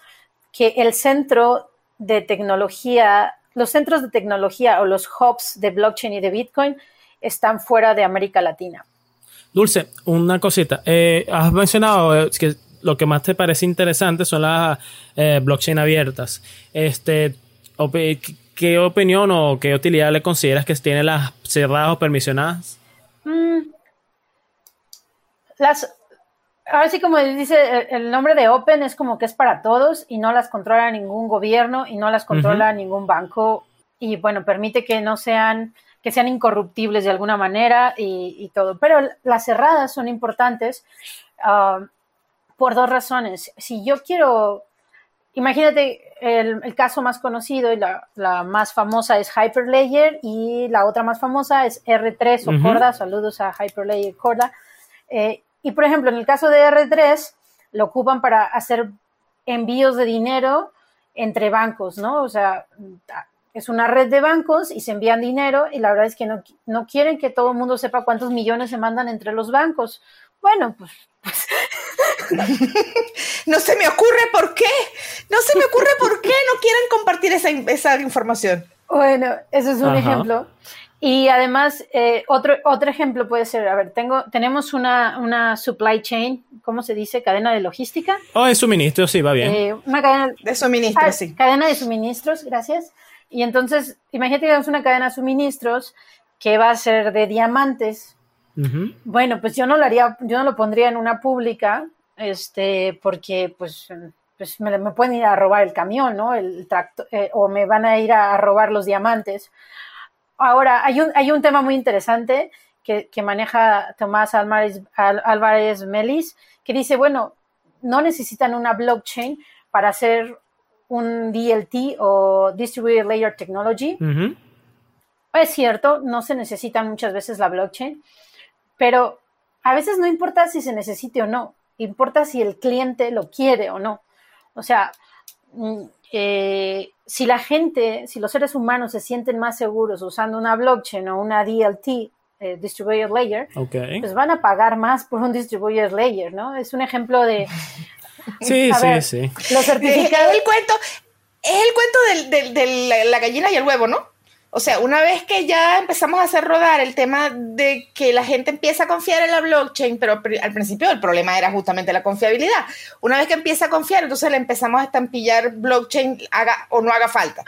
Que el centro de tecnología, los centros de tecnología o los hubs de blockchain y de Bitcoin están fuera de América Latina. Dulce, una cosita. Eh, has mencionado eh, que lo que más te parece interesante son las eh, blockchain abiertas. Este, ¿qué opinión o qué utilidad le consideras que tienen las cerradas o permisionadas? Mm. Las, ahora sí como dice el, nombre de Open es como que es para todos y no las controla ningún gobierno y no las controla ningún banco y bueno, permite que no sean, que sean incorruptibles de alguna manera y, todo. Pero las cerradas son importantes ah, por dos razones. Si yo quiero imagínate, el, caso más conocido y la, más famosa es Hyperlayer y la otra más famosa es R3 o Corda. Saludos a Hyperlayer Corda. Eh, y por ejemplo, en el caso de R3, lo ocupan para hacer envíos de dinero entre bancos, ¿no? O sea, es una red de bancos y se envían dinero y la verdad es que no, no quieren que todo el mundo sepa cuántos millones se mandan entre los bancos. Bueno, pues, pues [LAUGHS] no se me ocurre por qué. No se me ocurre por qué no quieren compartir esa, información. Bueno, eso es un ejemplo. Y además, eh, otro, otro ejemplo puede ser, a ver, tengo, tenemos una, supply chain, ¿cómo se dice? Cadena de logística. Oh, de suministros, sí, va bien. Eh, una cadena de suministros, ah, sí. Cadena de suministros, gracias. Y entonces, imagínate que tenemos una cadena de suministros que va a ser de diamantes. Bueno, pues yo no lo haría, yo no lo pondría en una pública, este, porque pues, pues me, pueden ir a robar el camión, ¿no? El tracto, eh, o me van a ir a, robar los diamantes. Ahora, hay un, hay un tema muy interesante que, maneja Tomás Álvarez, Álvarez Melis, que dice, bueno, no necesitan una blockchain para hacer un DLT o Distributed Layer Technology. Es cierto, no se necesita muchas veces la blockchain, pero a veces no importa si se necesite o no, importa si el cliente lo quiere o no. O sea, mm, eh, si la gente, si los seres humanos se sienten más seguros usando una blockchain o una DLT, eh, Distributed Layer, pues van a pagar más por un Distributed Layer, ¿no? Es un ejemplo de... [LAUGHS] sí, sí, sí. Los certificados... Es el cuento, es el cuento de la gallina y el huevo, ¿no? O sea, una vez que ya empezamos a hacer rodar el tema de que la gente empieza a confiar en la blockchain, pero al principio el problema era justamente la confiabilidad. Una vez que empieza a confiar, entonces le empezamos a estampillar blockchain haga o no haga falta.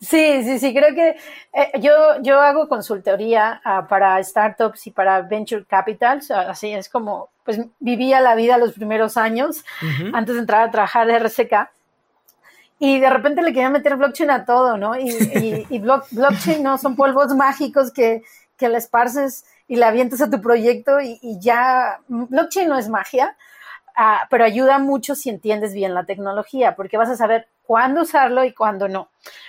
Sí, sí, sí, creo que eh, yo, yo hago consultoría ah, para startups y para venture capitals, así es como, pues vivía la vida los primeros años antes de entrar a trabajar de RCK y de repente le querían meter blockchain a todo, ¿no? Y, y, blockchain no son polvos mágicos que, que le esparces y le avientas a tu proyecto y, ya, blockchain no es magia, ah, pero ayuda mucho si entiendes bien la tecnología, porque vas a saber cuándo usarlo y cuándo no.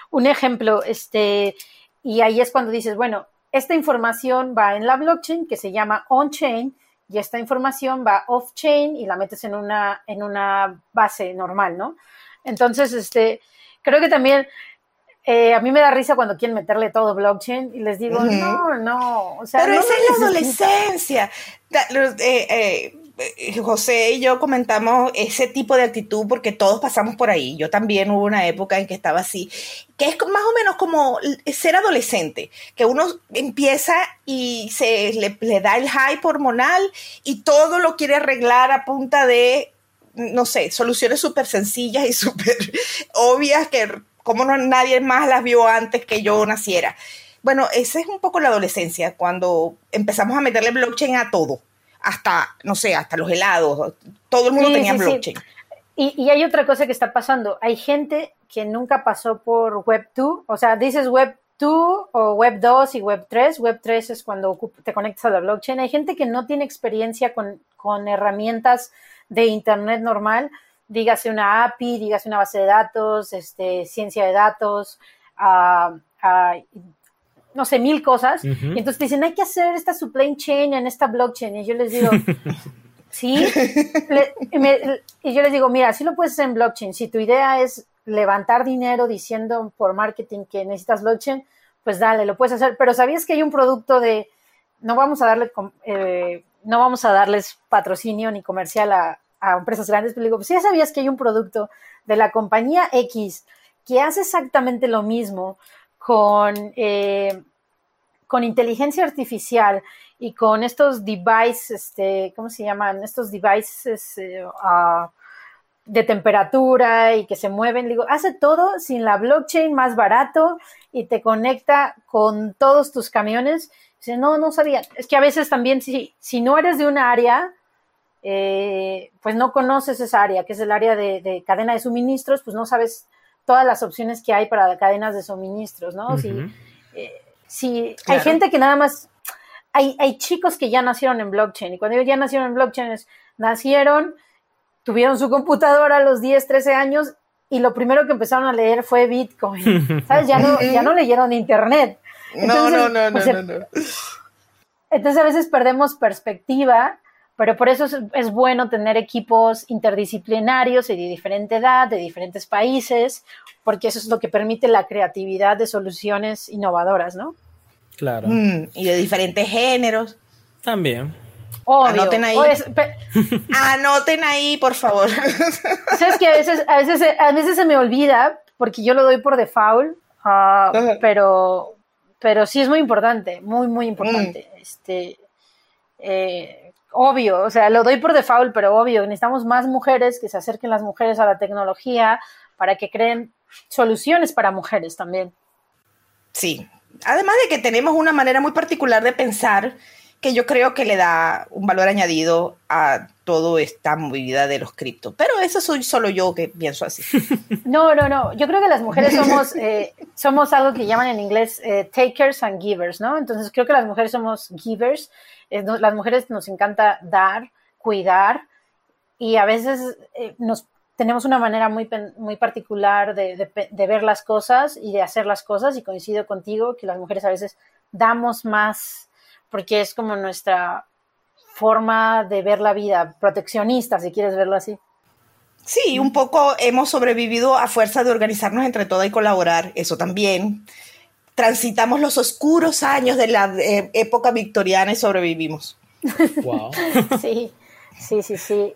Un ejemplo, este, y ahí es cuando dices, bueno, esta información va en la blockchain que se llama on-chain y esta información va off-chain y la metes en una, en una base normal, ¿no? Entonces, este, creo que también eh, a mí me da risa cuando quieren meterle todo blockchain y les digo, no, no, o sea, pero esa es la adolescencia. Eh, eh, eh, José y yo comentamos ese tipo de actitud porque todos pasamos por ahí. Yo también hubo una época en que estaba así, que es más o menos como ser adolescente, que uno empieza y se le, da el hype hormonal y todo lo quiere arreglar a punta de, no sé, soluciones súper sencillas y [LAUGHS] súper obvias que como no, nadie más las vio antes que yo naciera. Bueno, esa es un poco la adolescencia, cuando empezamos a meterle blockchain a todo hasta, no sé, hasta los helados, todo el mundo tenía blockchain. Y, hay otra cosa que está pasando, hay gente que nunca pasó por Web 2, o sea, dices Web 2 o Web 2 y Web 3, Web 3 es cuando te conectas a la blockchain, hay gente que no tiene experiencia con, herramientas de Internet normal, dígase una API, dígase una base de datos, este, ciencia de datos, uh, no sé, mil cosas. Y entonces dicen, hay que hacer esta supply chain en esta blockchain. Y yo les digo, [LAUGHS] sí. y yo les digo, mira, si lo puedes hacer en blockchain. Si tu idea es levantar dinero diciendo por marketing que necesitas blockchain, pues dale, lo puedes hacer. Pero ¿sabías que hay un producto de, no vamos a darle, eh, no vamos a darles patrocinio ni comercial a, empresas grandes, pero digo, pues ya sabías que hay un producto de la compañía X que hace exactamente lo mismo, con, eh, con inteligencia artificial y con estos devices, este, ¿cómo se llaman? Estos devices eh, ah, de temperatura y que se mueven. Digo, hace todo sin la blockchain más barato y te conecta con todos tus camiones. Dice, no, no sabía. Es que a veces también, si, si no eres de una área, eh, pues no conoces esa área, que es el área de cadena de suministros, pues no sabes todas las opciones que hay para cadenas de suministros, ¿no? Si, eh, hay gente que nada más, hay, hay chicos que ya nacieron en blockchain y cuando ellos ya nacieron en blockchain es, nacieron, tuvieron su computadora a los 10, 13 años y lo primero que empezaron a leer fue Bitcoin, [LAUGHS] ¿sabes? Ya no, ya no leyeron Internet. no, no, no, no, no, no. Entonces a veces perdemos perspectiva pero por eso es, bueno tener equipos interdisciplinarios y de diferente edad, de diferentes países, porque eso es lo que permite la creatividad de soluciones innovadoras, ¿no? Claro. Mm, y de diferentes géneros. También. Anoten ahí. [LAUGHS] Anoten ahí, por favor. [LAUGHS] Sabes que a veces, a veces, a veces se me olvida, porque yo lo doy por default, ah, pero, pero sí es muy importante, muy, muy importante. Mm. Este, eh, obvio, o sea, lo doy por default, pero obvio, necesitamos más mujeres, que se acerquen las mujeres a la tecnología para que creen soluciones para mujeres también. Sí, además de que tenemos una manera muy particular de pensar que yo creo que le da un valor añadido a toda esta movida de los criptos. Pero eso soy solo yo que pienso así. [LAUGHS] No, no, no. Yo creo que las mujeres [LAUGHS] somos, eh, somos algo que llaman en inglés eh, takers and givers, ¿no? Entonces creo que las mujeres somos givers las mujeres nos encanta dar, cuidar y a veces eh, nos tenemos una manera muy, muy particular de, ver las cosas y de hacer las cosas y coincido contigo que las mujeres a veces damos más porque es como nuestra forma de ver la vida, proteccionista, si quieres verlo así. Sí, un poco hemos sobrevivido a fuerza de organizarnos entre todas y colaborar, eso también transitamos los oscuros años de la eh, época victoriana y sobrevivimos. Wow. [LAUGHS] sí, sí, sí, sí.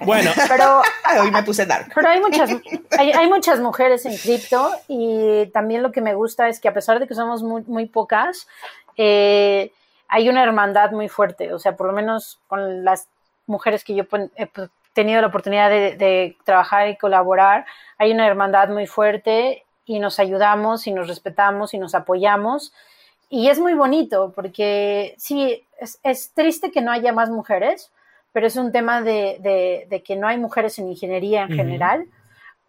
Bueno, [LAUGHS] pero hoy me puse dark. Pero hay muchas, hay, muchas mujeres en cripto y también lo que me gusta es que a pesar de que somos muy, muy pocas, eh, hay una hermandad muy fuerte. O sea, por lo menos con las mujeres que yo he tenido la oportunidad de, de trabajar y colaborar, hay una hermandad muy fuerte y nos ayudamos y nos respetamos y nos apoyamos. Y es muy bonito porque sí, es, triste que no haya más mujeres, pero es un tema de, que no hay mujeres en ingeniería en general,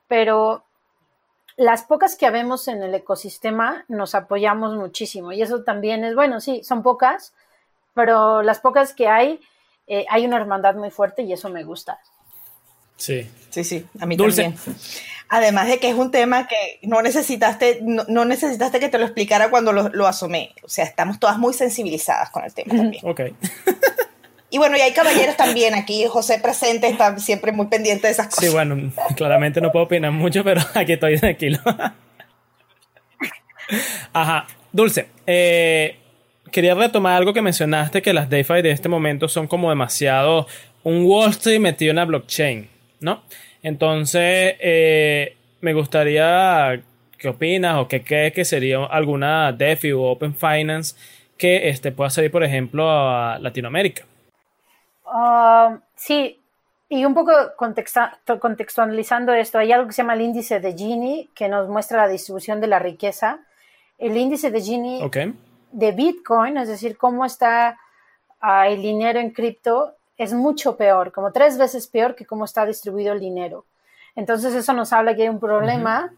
pero las pocas que vemos en el ecosistema nos apoyamos muchísimo y eso también es bueno, sí, son pocas, pero las pocas que hay, eh, hay una hermandad muy fuerte y eso me gusta. Sí. Sí, sí, a mí también. Además de que es un tema que no necesitaste, no, necesitaste que te lo explicara cuando lo, asomé. O sea, estamos todas muy sensibilizadas con el tema también. Ok. [LAUGHS] Y bueno, y hay caballeros también aquí. José presente está siempre muy pendiente de esas cosas. Sí, bueno, claramente no puedo opinar mucho, pero [LAUGHS] aquí estoy tranquilo. Ajá. Dulce, eh, quería retomar algo que mencionaste, que las DeFi de este momento son como demasiado un Wall Street metido en la blockchain, ¿no? Entonces, eh, me gustaría, ¿qué opinas o qué crees que sería alguna DeFi o Open Finance que este, pueda servir, por ejemplo, a Latinoamérica? Um, sí, y un poco contextualizando esto, hay algo que se llama el índice de Gini, que nos muestra la distribución de la riqueza. El índice de Gini de Bitcoin, es decir, cómo está ah, el dinero en cripto, es mucho peor, como tres veces peor que cómo está distribuido el dinero. Entonces eso nos habla que hay un problema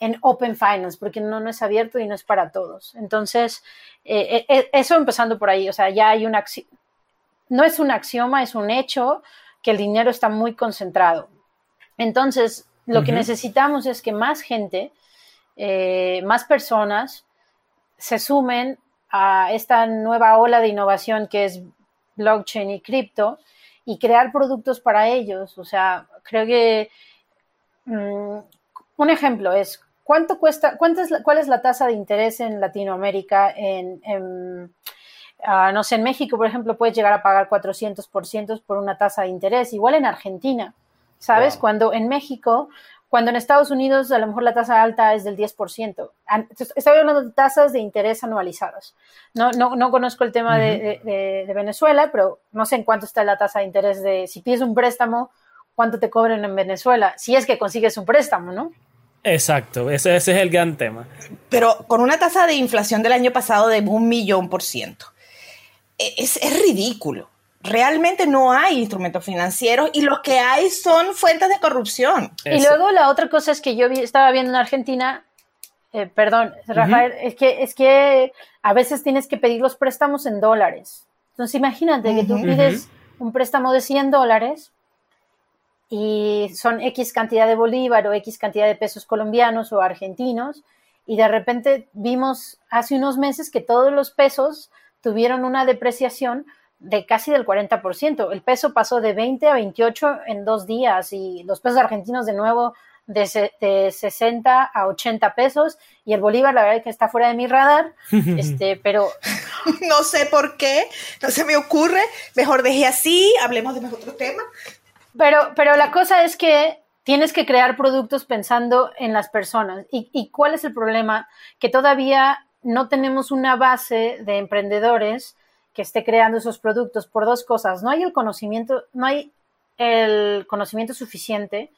en Open Finance, porque no, no, es abierto y no es para todos. Entonces, eh, eh, eh, eso empezando por ahí, o sea, ya hay una no es un axioma, es un hecho que el dinero está muy concentrado. Entonces, lo que necesitamos es que más gente, más personas se sumen a esta nueva ola de innovación que es blockchain y cripto y crear productos para ellos. O sea, creo que mm, un ejemplo es cuánto cuesta, cuánto es, cuál es la tasa de interés en Latinoamérica, en, ah, no sé, en México, por ejemplo, puedes llegar a pagar 400% por una tasa de interés, igual en Argentina, ¿sabes? Cuando en México cuando en Estados Unidos a lo mejor la tasa alta es del 10%. Estoy hablando de tasas de interés anualizadas. No, no, no conozco el tema de, Venezuela, pero no sé en cuánto está la tasa de interés de si pides un préstamo, cuánto te cobran en Venezuela, si es que consigues un préstamo, ¿no? Exacto, ese, ese es el gran tema. Pero con una tasa de inflación del año pasado de un millón por ciento, es, es ridículo. Realmente no hay instrumentos financieros y los que hay son fuentes de corrupción. Y luego la otra cosa es que yo estaba viendo en Argentina, eh, perdón, Rafael, es, que, es que a veces tienes que pedir los préstamos en dólares. Entonces imagínate que tú pides un préstamo de 100 dólares y son X cantidad de bolívar o X cantidad de pesos colombianos o argentinos y de repente vimos hace unos meses que todos los pesos tuvieron una depreciación de casi del 40%. El peso pasó de 20 a 28 en dos días y los pesos argentinos de nuevo de, de 60 a 80 pesos y el bolívar la verdad es que está fuera de mi radar, [LAUGHS] este, pero... [LAUGHS] no sé por qué, no se me ocurre, mejor dejé así, hablemos de otro tema. Pero, pero la cosa es que tienes que crear productos pensando en las personas. ¿Y, ¿Y cuál es el problema? Que todavía no tenemos una base de emprendedores que esté creando esos productos por dos cosas. No hay el conocimiento, no hay el conocimiento suficiente.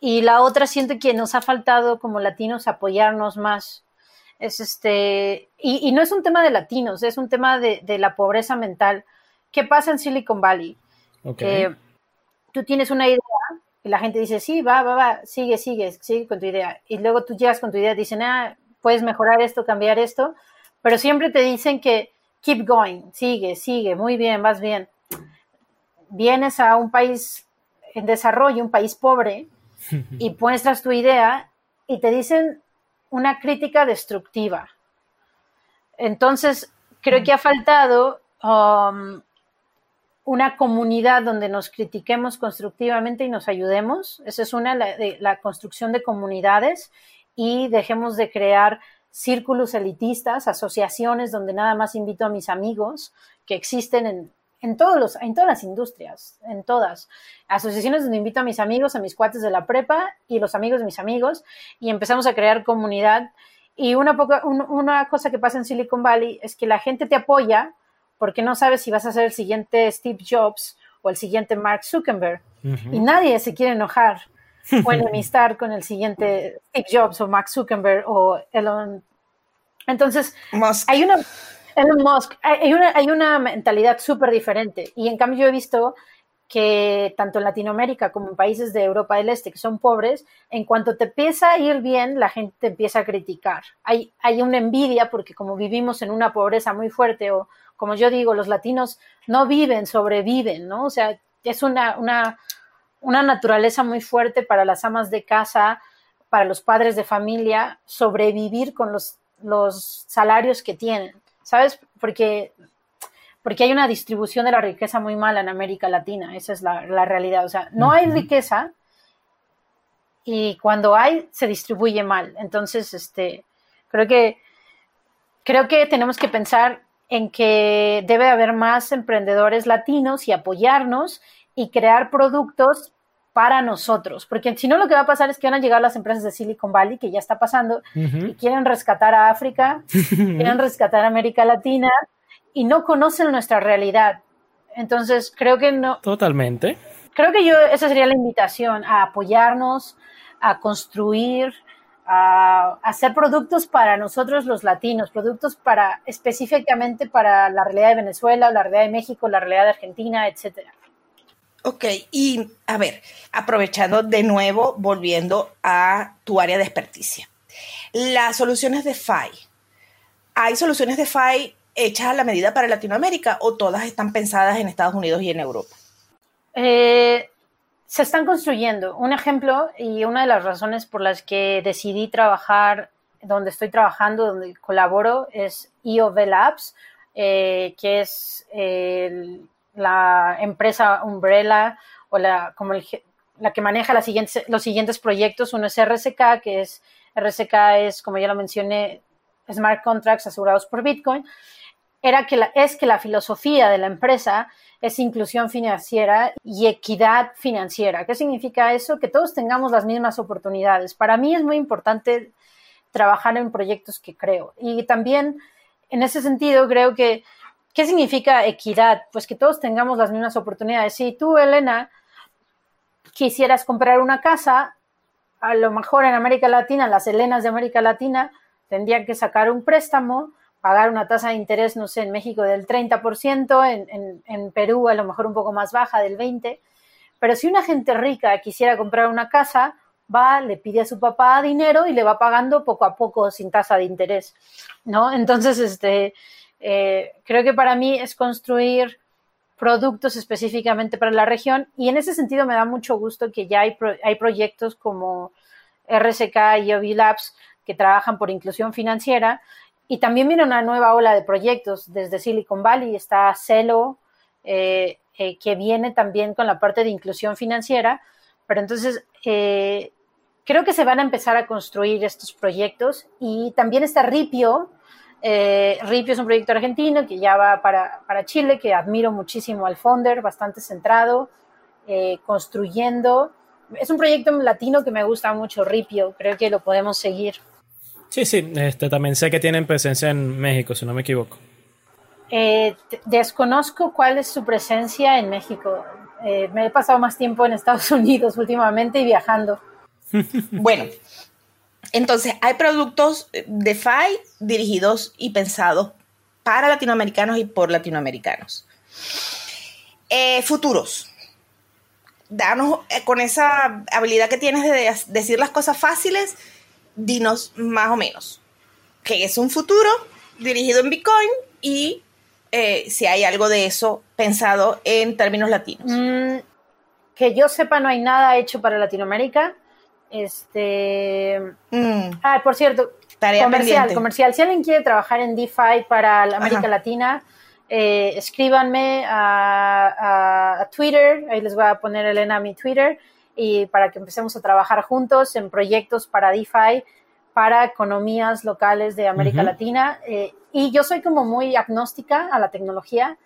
Y la otra siento que nos ha faltado como latinos apoyarnos más. Es este, y, no es un tema de latinos, es un tema de, la pobreza mental. ¿Qué pasa en Silicon Valley? Eh, tú tienes una idea y la gente dice, sí, va, va, va, sigue, sigue, sigue con tu idea. Y luego tú llegas con tu idea, dicen, ah, puedes mejorar esto, cambiar esto, pero siempre te dicen que keep going, sigue, sigue, muy bien, vas bien. Vienes a un país en desarrollo, un país pobre, [LAUGHS] y muestras tu idea y te dicen una crítica destructiva. Entonces, creo que ha faltado um, una comunidad donde nos critiquemos constructivamente y nos ayudemos. Esa es una, la, de, la construcción de comunidades y dejemos de crear círculos elitistas, asociaciones donde nada más invito a mis amigos que existen en, en, todos los, en todas las industrias, en todas. Asociaciones donde invito a mis amigos, a mis cuates de la prepa y los amigos de mis amigos y empezamos a crear comunidad. Y una, poca, una cosa que pasa en Silicon Valley es que la gente te apoya porque no sabes si vas a ser el siguiente Steve Jobs o el siguiente Mark Zuckerberg. Y nadie se quiere enojar [LAUGHS] o enemistar con el siguiente Steve Jobs o Mark Zuckerberg o Elon. Entonces, hay una, Elon Musk, hay una, hay una mentalidad súper diferente. Y en cambio yo he visto que tanto en Latinoamérica como en países de Europa del Este que son pobres, en cuanto te empieza a ir bien, la gente te empieza a criticar. Hay, hay una envidia porque como vivimos en una pobreza muy fuerte o como yo digo, los latinos no viven, sobreviven, ¿no? O sea, es una, una, una naturaleza muy fuerte para las amas de casa, para los padres de familia, sobrevivir con los, los salarios que tienen, ¿sabes? Porque, porque hay una distribución de la riqueza muy mala en América Latina, esa es la, realidad. O sea, no hay riqueza y cuando hay, se distribuye mal. Entonces, este, creo que creo que tenemos que pensar en que debe haber más emprendedores latinos y apoyarnos y crear productos para nosotros, porque si no lo que va a pasar es que van a llegar las empresas de Silicon Valley, que ya está pasando, y quieren rescatar a África, [LAUGHS] quieren rescatar a América Latina y no conocen nuestra realidad. Entonces, creo que no. Totalmente. Creo que yo, esa sería la invitación, a apoyarnos, a construir, a hacer productos para nosotros los latinos, productos para específicamente para la realidad de Venezuela, la realidad de México, la realidad de Argentina, etcétera. Ok, y a ver, aprovechando de nuevo, volviendo a tu área de experticia. Las soluciones de FI. ¿Hay soluciones de FI hechas a la medida para Latinoamérica o todas están pensadas en Estados Unidos y en Europa? Eh, se están construyendo. Un ejemplo y una de las razones por las que decidí trabajar donde estoy trabajando, donde colaboro, es IOV Labs, eh, que es el la empresa Umbrella o la, como la que maneja los siguientes proyectos. Uno es RSK, que es RSK es, como ya lo mencioné, Smart Contracts asegurados por Bitcoin. Era que es que la filosofía de la empresa es inclusión financiera y equidad financiera. ¿Qué significa eso? Que todos tengamos las mismas oportunidades. Para mí es muy importante trabajar en proyectos que creo. Y también, en ese sentido, creo que ¿Qué significa equidad? Pues que todos tengamos las mismas oportunidades. Si tú, Elena, quisieras comprar una casa, a lo mejor en América Latina, las Helenas de América Latina tendrían que sacar un préstamo, pagar una tasa de interés, no sé, en México del 30%, en, en Perú a lo mejor un poco más baja, del 20%. Pero si una gente rica quisiera comprar una casa, va, le pide a su papá dinero y le va pagando poco a poco sin tasa de interés, ¿no? Entonces, este, eh, creo que para mí es construir productos específicamente para la región y en ese sentido me da mucho gusto que ya hay, hay proyectos como RSK y OV Labs que trabajan por inclusión financiera y también viene una nueva ola de proyectos desde Silicon Valley, está Celo, eh, eh, que viene también con la parte de inclusión financiera, pero entonces creo que se van a empezar a construir estos proyectos y también está Ripio, eh, Ripio es un proyecto argentino que ya va para, Chile, que admiro muchísimo al founder, bastante centrado, eh, construyendo. Es un proyecto latino que me gusta mucho, Ripio, creo que lo podemos seguir. Sí, sí, este, también sé que tienen presencia en México, si no me equivoco. Eh, desconozco cuál es su presencia en México. Eh, me he pasado más tiempo en Estados [LAUGHS] Unidos últimamente y viajando. bueno, entonces, hay productos de FI dirigidos y pensados para latinoamericanos y por latinoamericanos. Eh, futuros. Danos, eh, con esa habilidad que tienes de decir las cosas fáciles, dinos más o menos qué es un futuro dirigido en Bitcoin y eh, si hay algo de eso pensado en términos latinos. Mm, que yo sepa, no hay nada hecho para Latinoamérica. Este. Mm. Ah, por cierto, comercial, comercial. Si alguien quiere trabajar en DeFi para América Latina, eh, escríbanme a, Twitter. Ahí les voy a poner Elena a mi Twitter y para que empecemos a trabajar juntos en proyectos para DeFi para economías locales de América Latina. Eh, y yo soy como muy agnóstica a la tecnología.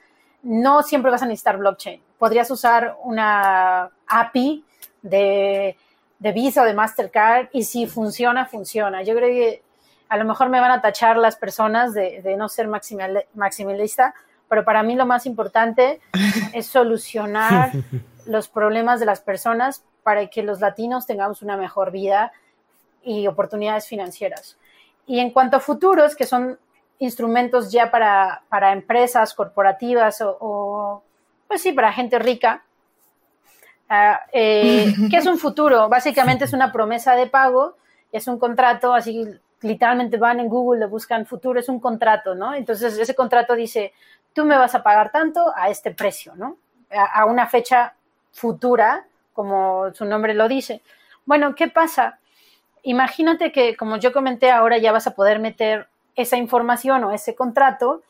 No siempre vas a necesitar blockchain. Podrías usar una API de de Visa o de Mastercard y si funciona, funciona. Yo creo que a lo mejor me van a tachar las personas de, no ser maximalista, pero para mí lo más importante [LAUGHS] es solucionar los problemas de las personas para que los latinos tengamos una mejor vida y oportunidades financieras. Y en cuanto a futuros, que son instrumentos ya para, para empresas corporativas o, o, pues sí, para gente rica, eh, [LAUGHS] ¿Qué es un futuro? Básicamente es una promesa de pago, es un contrato, así literalmente van en Google, le buscan futuro, es un contrato, ¿no? Entonces ese contrato dice, tú me vas a pagar tanto a este precio, ¿no? A, una fecha futura, como su nombre lo dice. Bueno, ¿qué pasa? Imagínate que, como yo comenté, ahora ya vas a poder meter esa información o ese contrato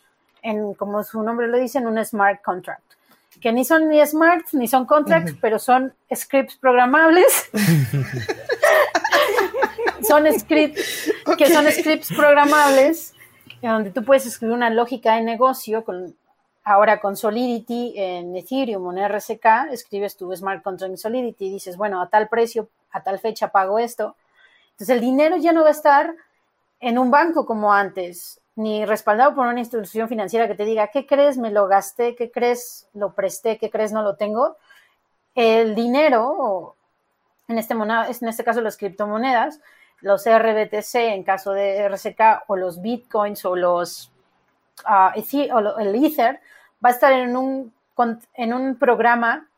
en, como su nombre lo dice, en un smart contract que ni son ni smart ni son contracts, pero son scripts programables. [LAUGHS] son scripts que son scripts programables donde tú puedes escribir una lógica de negocio con, ahora con Solidity en Ethereum o en RSK, escribes tu smart contract en Solidity y dices, bueno, a tal precio, a tal fecha pago esto. Entonces el dinero ya no va a estar en un banco como antes, ni respaldado por una institución financiera que te diga, ¿qué crees? Me lo gasté, ¿qué crees? Lo presté, ¿qué crees? No lo tengo. El dinero, en este, en este caso las criptomonedas, los RBTC en caso de RSK o los bitcoins o los uh, el Ether va a estar en un, en un programa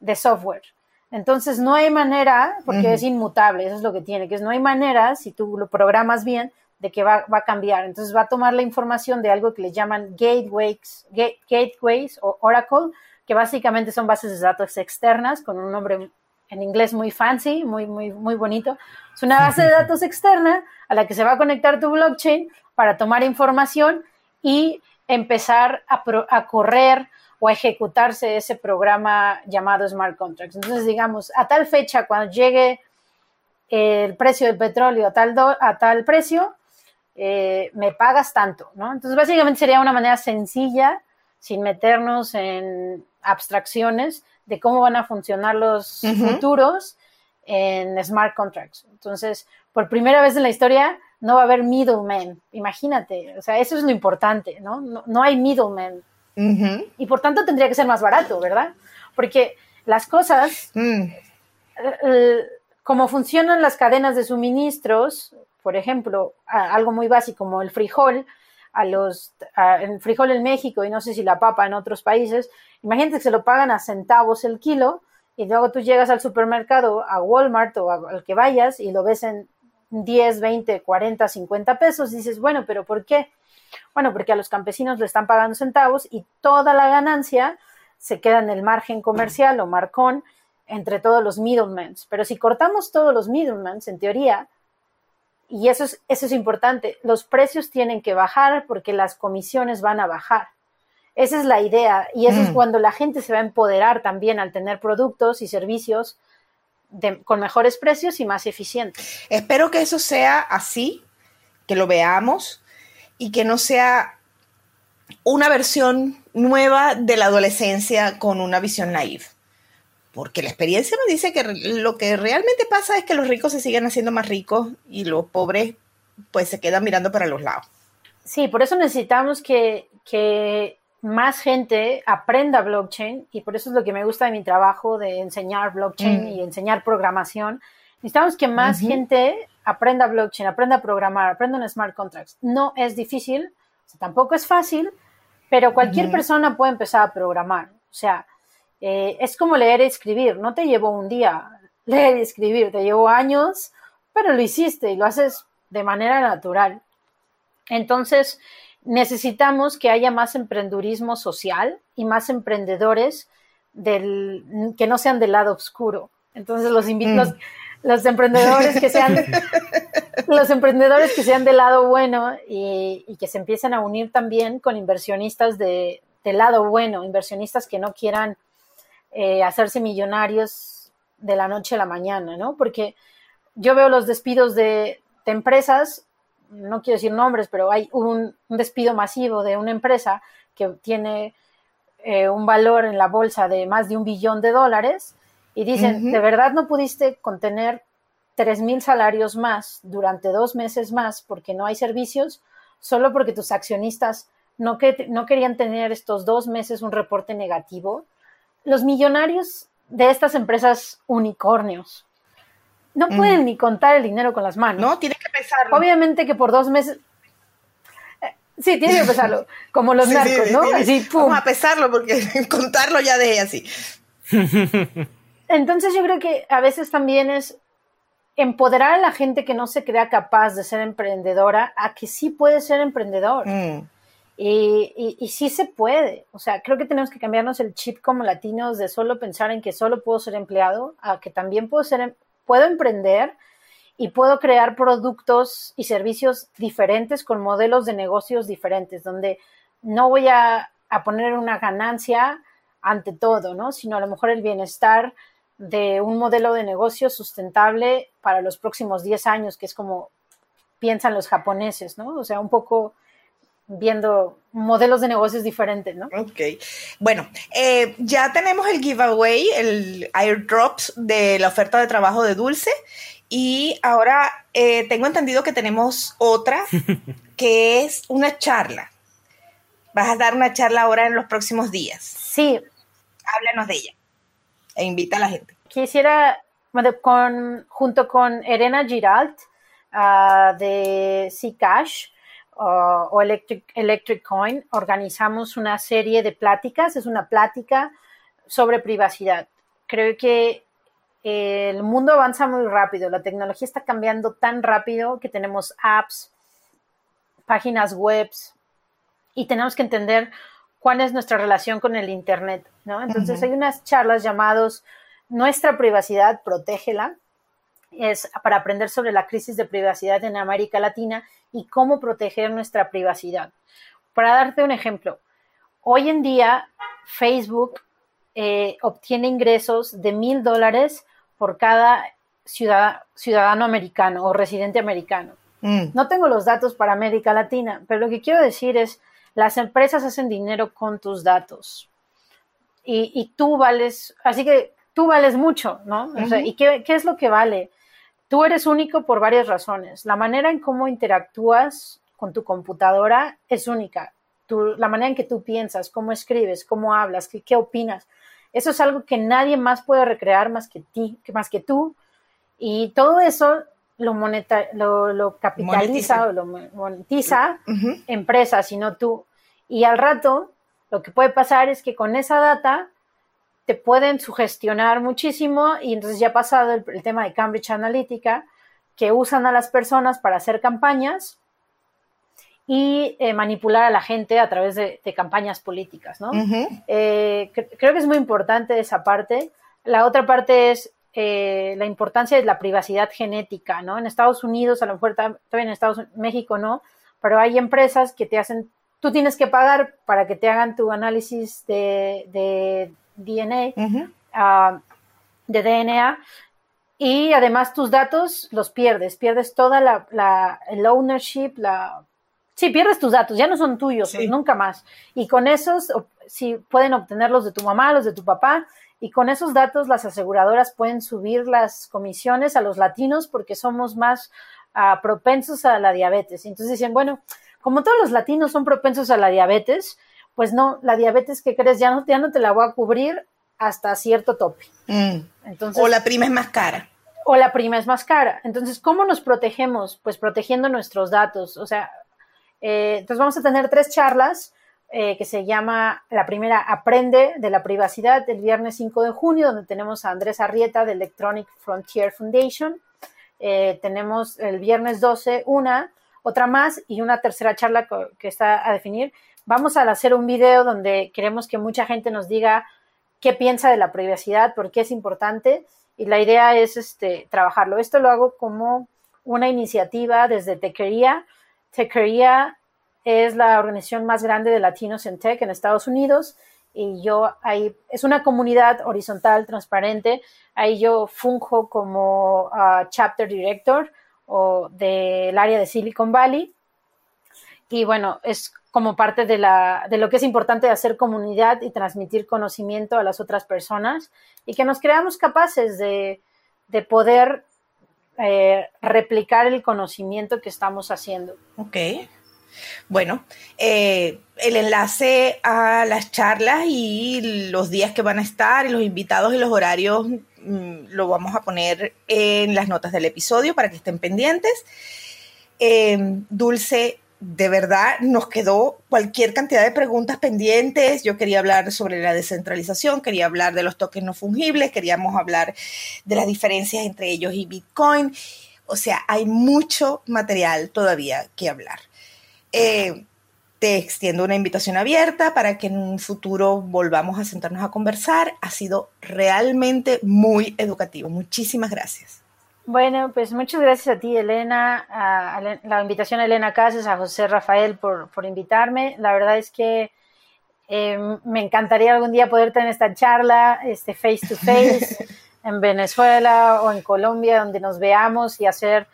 de software. Entonces no hay manera, porque es inmutable, eso es lo que tiene, que es no hay manera, si tú lo programas bien, de que va, va, a cambiar. Entonces va a tomar la información de algo que le llaman gateways, gateways o Oracle, que básicamente son bases de datos externas con un nombre en inglés muy fancy, muy, muy, muy bonito. Es una base de datos externa a la que se va a conectar tu blockchain para tomar información y empezar a, a correr o a ejecutarse ese programa llamado Smart Contracts. Entonces, digamos, a tal fecha, cuando llegue el precio del petróleo a tal, a tal precio, eh, me pagas tanto, ¿no? Entonces, básicamente sería una manera sencilla, sin meternos en abstracciones, de cómo van a funcionar los futuros en smart contracts. Entonces, por primera vez en la historia, no va a haber middlemen. Imagínate, o sea, eso es lo importante, ¿no? No, hay middlemen. Y por tanto tendría que ser más barato, ¿verdad? Porque las cosas, mm. eh, como funcionan las cadenas de suministros, por ejemplo, algo muy básico como el frijol, a los, el frijol en México y no sé si la papa en otros países, imagínate que se lo pagan a centavos el kilo y luego tú llegas al supermercado, a Walmart o al que vayas y lo ves en 10, 20, 40, 50 pesos y dices, bueno, pero ¿por qué? Bueno, porque a los campesinos le están pagando centavos y toda la ganancia se queda en el margen comercial o marcón entre todos los middlemen. Pero si cortamos todos los middlemen, en teoría, y eso es, eso es importante. Los precios tienen que bajar porque las comisiones van a bajar. Esa es la idea. Y eso es mm. cuando la gente se va a empoderar también al tener productos y servicios con mejores precios y más eficientes. Espero que eso sea así, que lo veamos y que no sea una versión nueva de la adolescencia con una visión naive porque la experiencia nos dice que lo que realmente pasa es que los ricos se siguen haciendo más ricos y los pobres pues se quedan mirando para los lados. Sí, por eso necesitamos que, más gente aprenda blockchain y por eso es lo que me gusta de mi trabajo de enseñar blockchain mm. y enseñar programación. Necesitamos que más gente aprenda blockchain, aprenda a programar, aprenda en smart contracts. No es difícil, tampoco es fácil, pero cualquier persona puede empezar a programar. O sea, eh, es como leer y escribir, no te llevó un día [LAUGHS] leer y escribir, te llevó años, pero lo hiciste y lo haces de manera natural. Entonces, necesitamos que haya más emprendurismo social y más emprendedores del, que no sean del lado oscuro. Entonces, los invito, mm. los, emprendedores que sean, [LAUGHS] los emprendedores que sean del lado bueno y, que se empiecen a unir también con inversionistas de, del lado bueno, inversionistas que no quieran eh, hacerse millonarios de la noche a la mañana, ¿no? Porque yo veo los despidos de, empresas, no quiero decir nombres, pero hay un, despido masivo de una empresa que tiene eh, un valor en la bolsa de más de un billón de dólares y dicen, ¿de verdad no pudiste contener tres mil salarios más durante dos meses más porque no hay servicios? Solo porque tus accionistas no, que, no querían tener estos dos meses un reporte negativo los millonarios de estas empresas unicornios no pueden ni contar el dinero con las manos. No, tienen que pesarlo. Obviamente que por dos meses. Eh, sí, tienen que pesarlo, [LAUGHS] como los narcos, ¿no? así, Vamos a pesarlo porque [LAUGHS] contarlo ya de así. Entonces yo creo que a veces también es empoderar a la gente que no se crea capaz de ser emprendedora a que sí puede ser emprendedor. Mm. Y, y, sí se puede. O sea, creo que tenemos que cambiarnos el chip como latinos de solo pensar en que solo puedo ser empleado, a que también puedo ser, em, puedo emprender y puedo crear productos y servicios diferentes con modelos de negocios diferentes, donde no voy a, a poner una ganancia ante todo, ¿no? Sino a lo mejor el bienestar de un modelo de negocio sustentable para los próximos 10 años, que es como piensan los japoneses, ¿no? O sea, un poco viendo modelos de negocios diferentes, ¿no? Ok. Bueno, eh, ya tenemos el giveaway, el airdrops de la oferta de trabajo de Dulce. Y ahora eh, tengo entendido que tenemos otra, [LAUGHS] que es una charla. Vas a dar una charla ahora en los próximos días. Sí. Háblanos de ella e invita a la gente. Quisiera, con, junto con Elena Giralt uh, de Zcash uh, o Electric, Electric Coin, organizamos una serie de pláticas. Es una plática sobre privacidad. Creo que el mundo avanza muy rápido, la tecnología está cambiando tan rápido que tenemos apps, páginas web y tenemos que entender cuál es nuestra relación con el Internet, ¿no? Entonces hay unas charlas llamadas Nuestra privacidad, protégela, es para aprender sobre la crisis de privacidad en América Latina y cómo proteger nuestra privacidad. Para darte un ejemplo, hoy en día Facebook eh, obtiene ingresos de mil dólares por cada ciudadano americano o residente americano. Mm. No tengo los datos para América Latina, pero lo que quiero decir es, las empresas hacen dinero con tus datos. Y, tú vales, así que tú vales mucho, ¿no? ¿Y qué, es lo que vale? Tú eres único por varias razones. La manera en cómo interactúas con tu computadora es única. la manera en que tú piensas, cómo escribes, cómo hablas, qué, qué opinas. Eso es algo que nadie más puede recrear más que, ti, más que tú. Y todo eso lo, lo, capitaliza o lo monetiza empresas, sino tú. Y al rato, lo que puede pasar es que con esa data te pueden sugestionar muchísimo y entonces ya ha pasado el tema de Cambridge Analytica, que usan a las personas para hacer campañas y eh, manipular a la gente a través de, campañas políticas, ¿no? Eh, creo que es muy importante esa parte. La otra parte es eh, la importancia de la privacidad genética, ¿no? En Estados Unidos, a lo mejor también en Estados Unidos, México no, pero hay empresas que te hacen, tú tienes que pagar para que te hagan tu análisis de, DNA, ah, de DNA, y además tus datos los pierdes, pierdes toda la, la el ownership, la Sí, pierdes tus datos, ya no son tuyos, nunca más. Y con esos, sí, pueden obtenerlos de tu mamá, los de tu papá, y con esos datos las aseguradoras pueden subir las comisiones a los latinos porque somos más ah, propensos a la diabetes. Entonces dicen, bueno, como todos los latinos son propensos a la diabetes, pues no, la diabetes que crees ya no, ya no te la voy a cubrir hasta cierto tope. Mm. Entonces, o la prima es más cara. O la prima es más cara. Entonces, ¿cómo nos protegemos? Pues protegiendo nuestros datos. O sea, eh, entonces vamos a tener tres charlas eh, que se llama, la primera, Aprende de la privacidad, el viernes 5 de junio, donde tenemos a Andrés Arrieta de Electronic Frontier Foundation. Eh, tenemos el viernes 12 una, otra más y una tercera charla que está a definir. Vamos a hacer un video donde queremos que mucha gente nos diga qué piensa de la privacidad, por qué es importante y la idea es este, trabajarlo. Esto lo hago como una iniciativa desde Tequería, Techería es la organización más grande de latinos en tech en Estados Unidos y yo ahí es una comunidad horizontal, transparente. Ahí yo funjo como ah, chapter director o del área de Silicon Valley. Y bueno, es como parte de, la, de lo que es importante hacer comunidad y transmitir conocimiento a las otras personas y que nos creamos capaces de, de poder eh, replicar el conocimiento que estamos haciendo. Ok. Bueno, eh, el enlace a las charlas y los días que van a estar y los invitados y los horarios mm, lo vamos a poner en las notas del episodio para que estén pendientes. Eh, Dulce, de verdad nos quedó cualquier cantidad de preguntas pendientes. Yo quería hablar sobre la descentralización, quería hablar de los tokens no fungibles, queríamos hablar de las diferencias entre ellos y Bitcoin. O sea, hay mucho material todavía que hablar. Eh, te extiendo una invitación abierta para que en un futuro volvamos a sentarnos a conversar. Ha sido realmente muy educativo. Muchísimas gracias. Bueno, pues muchas gracias a ti, Elena, a, la invitación a Elena Casas, a José Rafael por, invitarme. La verdad es que eh, me encantaría algún día poder tener esta charla este, face to face [LAUGHS] en Venezuela o en Colombia, donde nos veamos y hacer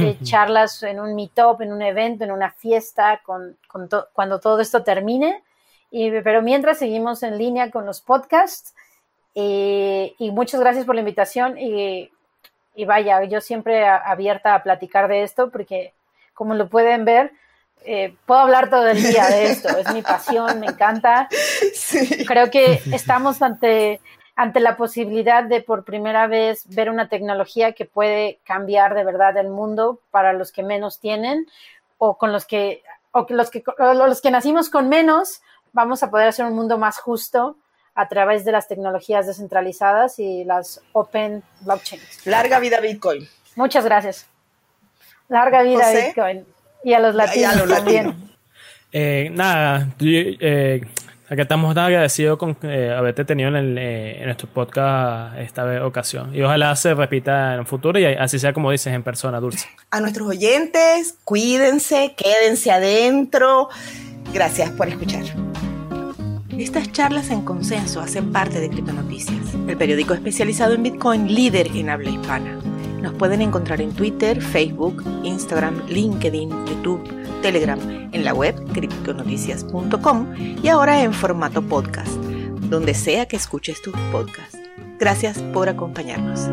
eh, [LAUGHS] charlas en un meetup, en un evento, en una fiesta, con, cuando todo esto termine. Y, pero mientras seguimos en línea con los podcasts. Eh, y muchas gracias por la invitación. Y, y vaya, yo siempre abierta a platicar de esto porque, como lo pueden ver, eh, puedo hablar todo el día de esto, es mi pasión, me encanta. [LAUGHS] Creo que estamos ante, ante la posibilidad de por primera vez ver una tecnología que puede cambiar de verdad el mundo para los que menos tienen o con los que, o los que, los que nacimos con menos, vamos a poder hacer un mundo más justo a través de las tecnologías descentralizadas y las open blockchains. Larga vida Bitcoin. Muchas gracias. Larga vida Bitcoin. Y a los latinos, también. Eh, nada, eh, acá estamos tan agradecidos con eh, haberte tenido en, el, eh, en nuestro podcast esta ocasión. Y ojalá se repita en un futuro y así sea como dices en persona, Dulce. A nuestros oyentes, cuídense, quédense adentro. Gracias por escuchar. Estas charlas en consenso hacen parte de Criptonoticias, el periódico especializado en Bitcoin líder en habla hispana. Nos pueden encontrar en Twitter, Facebook, Instagram, LinkedIn, YouTube, Telegram, en la web criptonoticias.com y ahora en formato podcast, donde sea que escuches tus podcasts. Gracias por acompañarnos.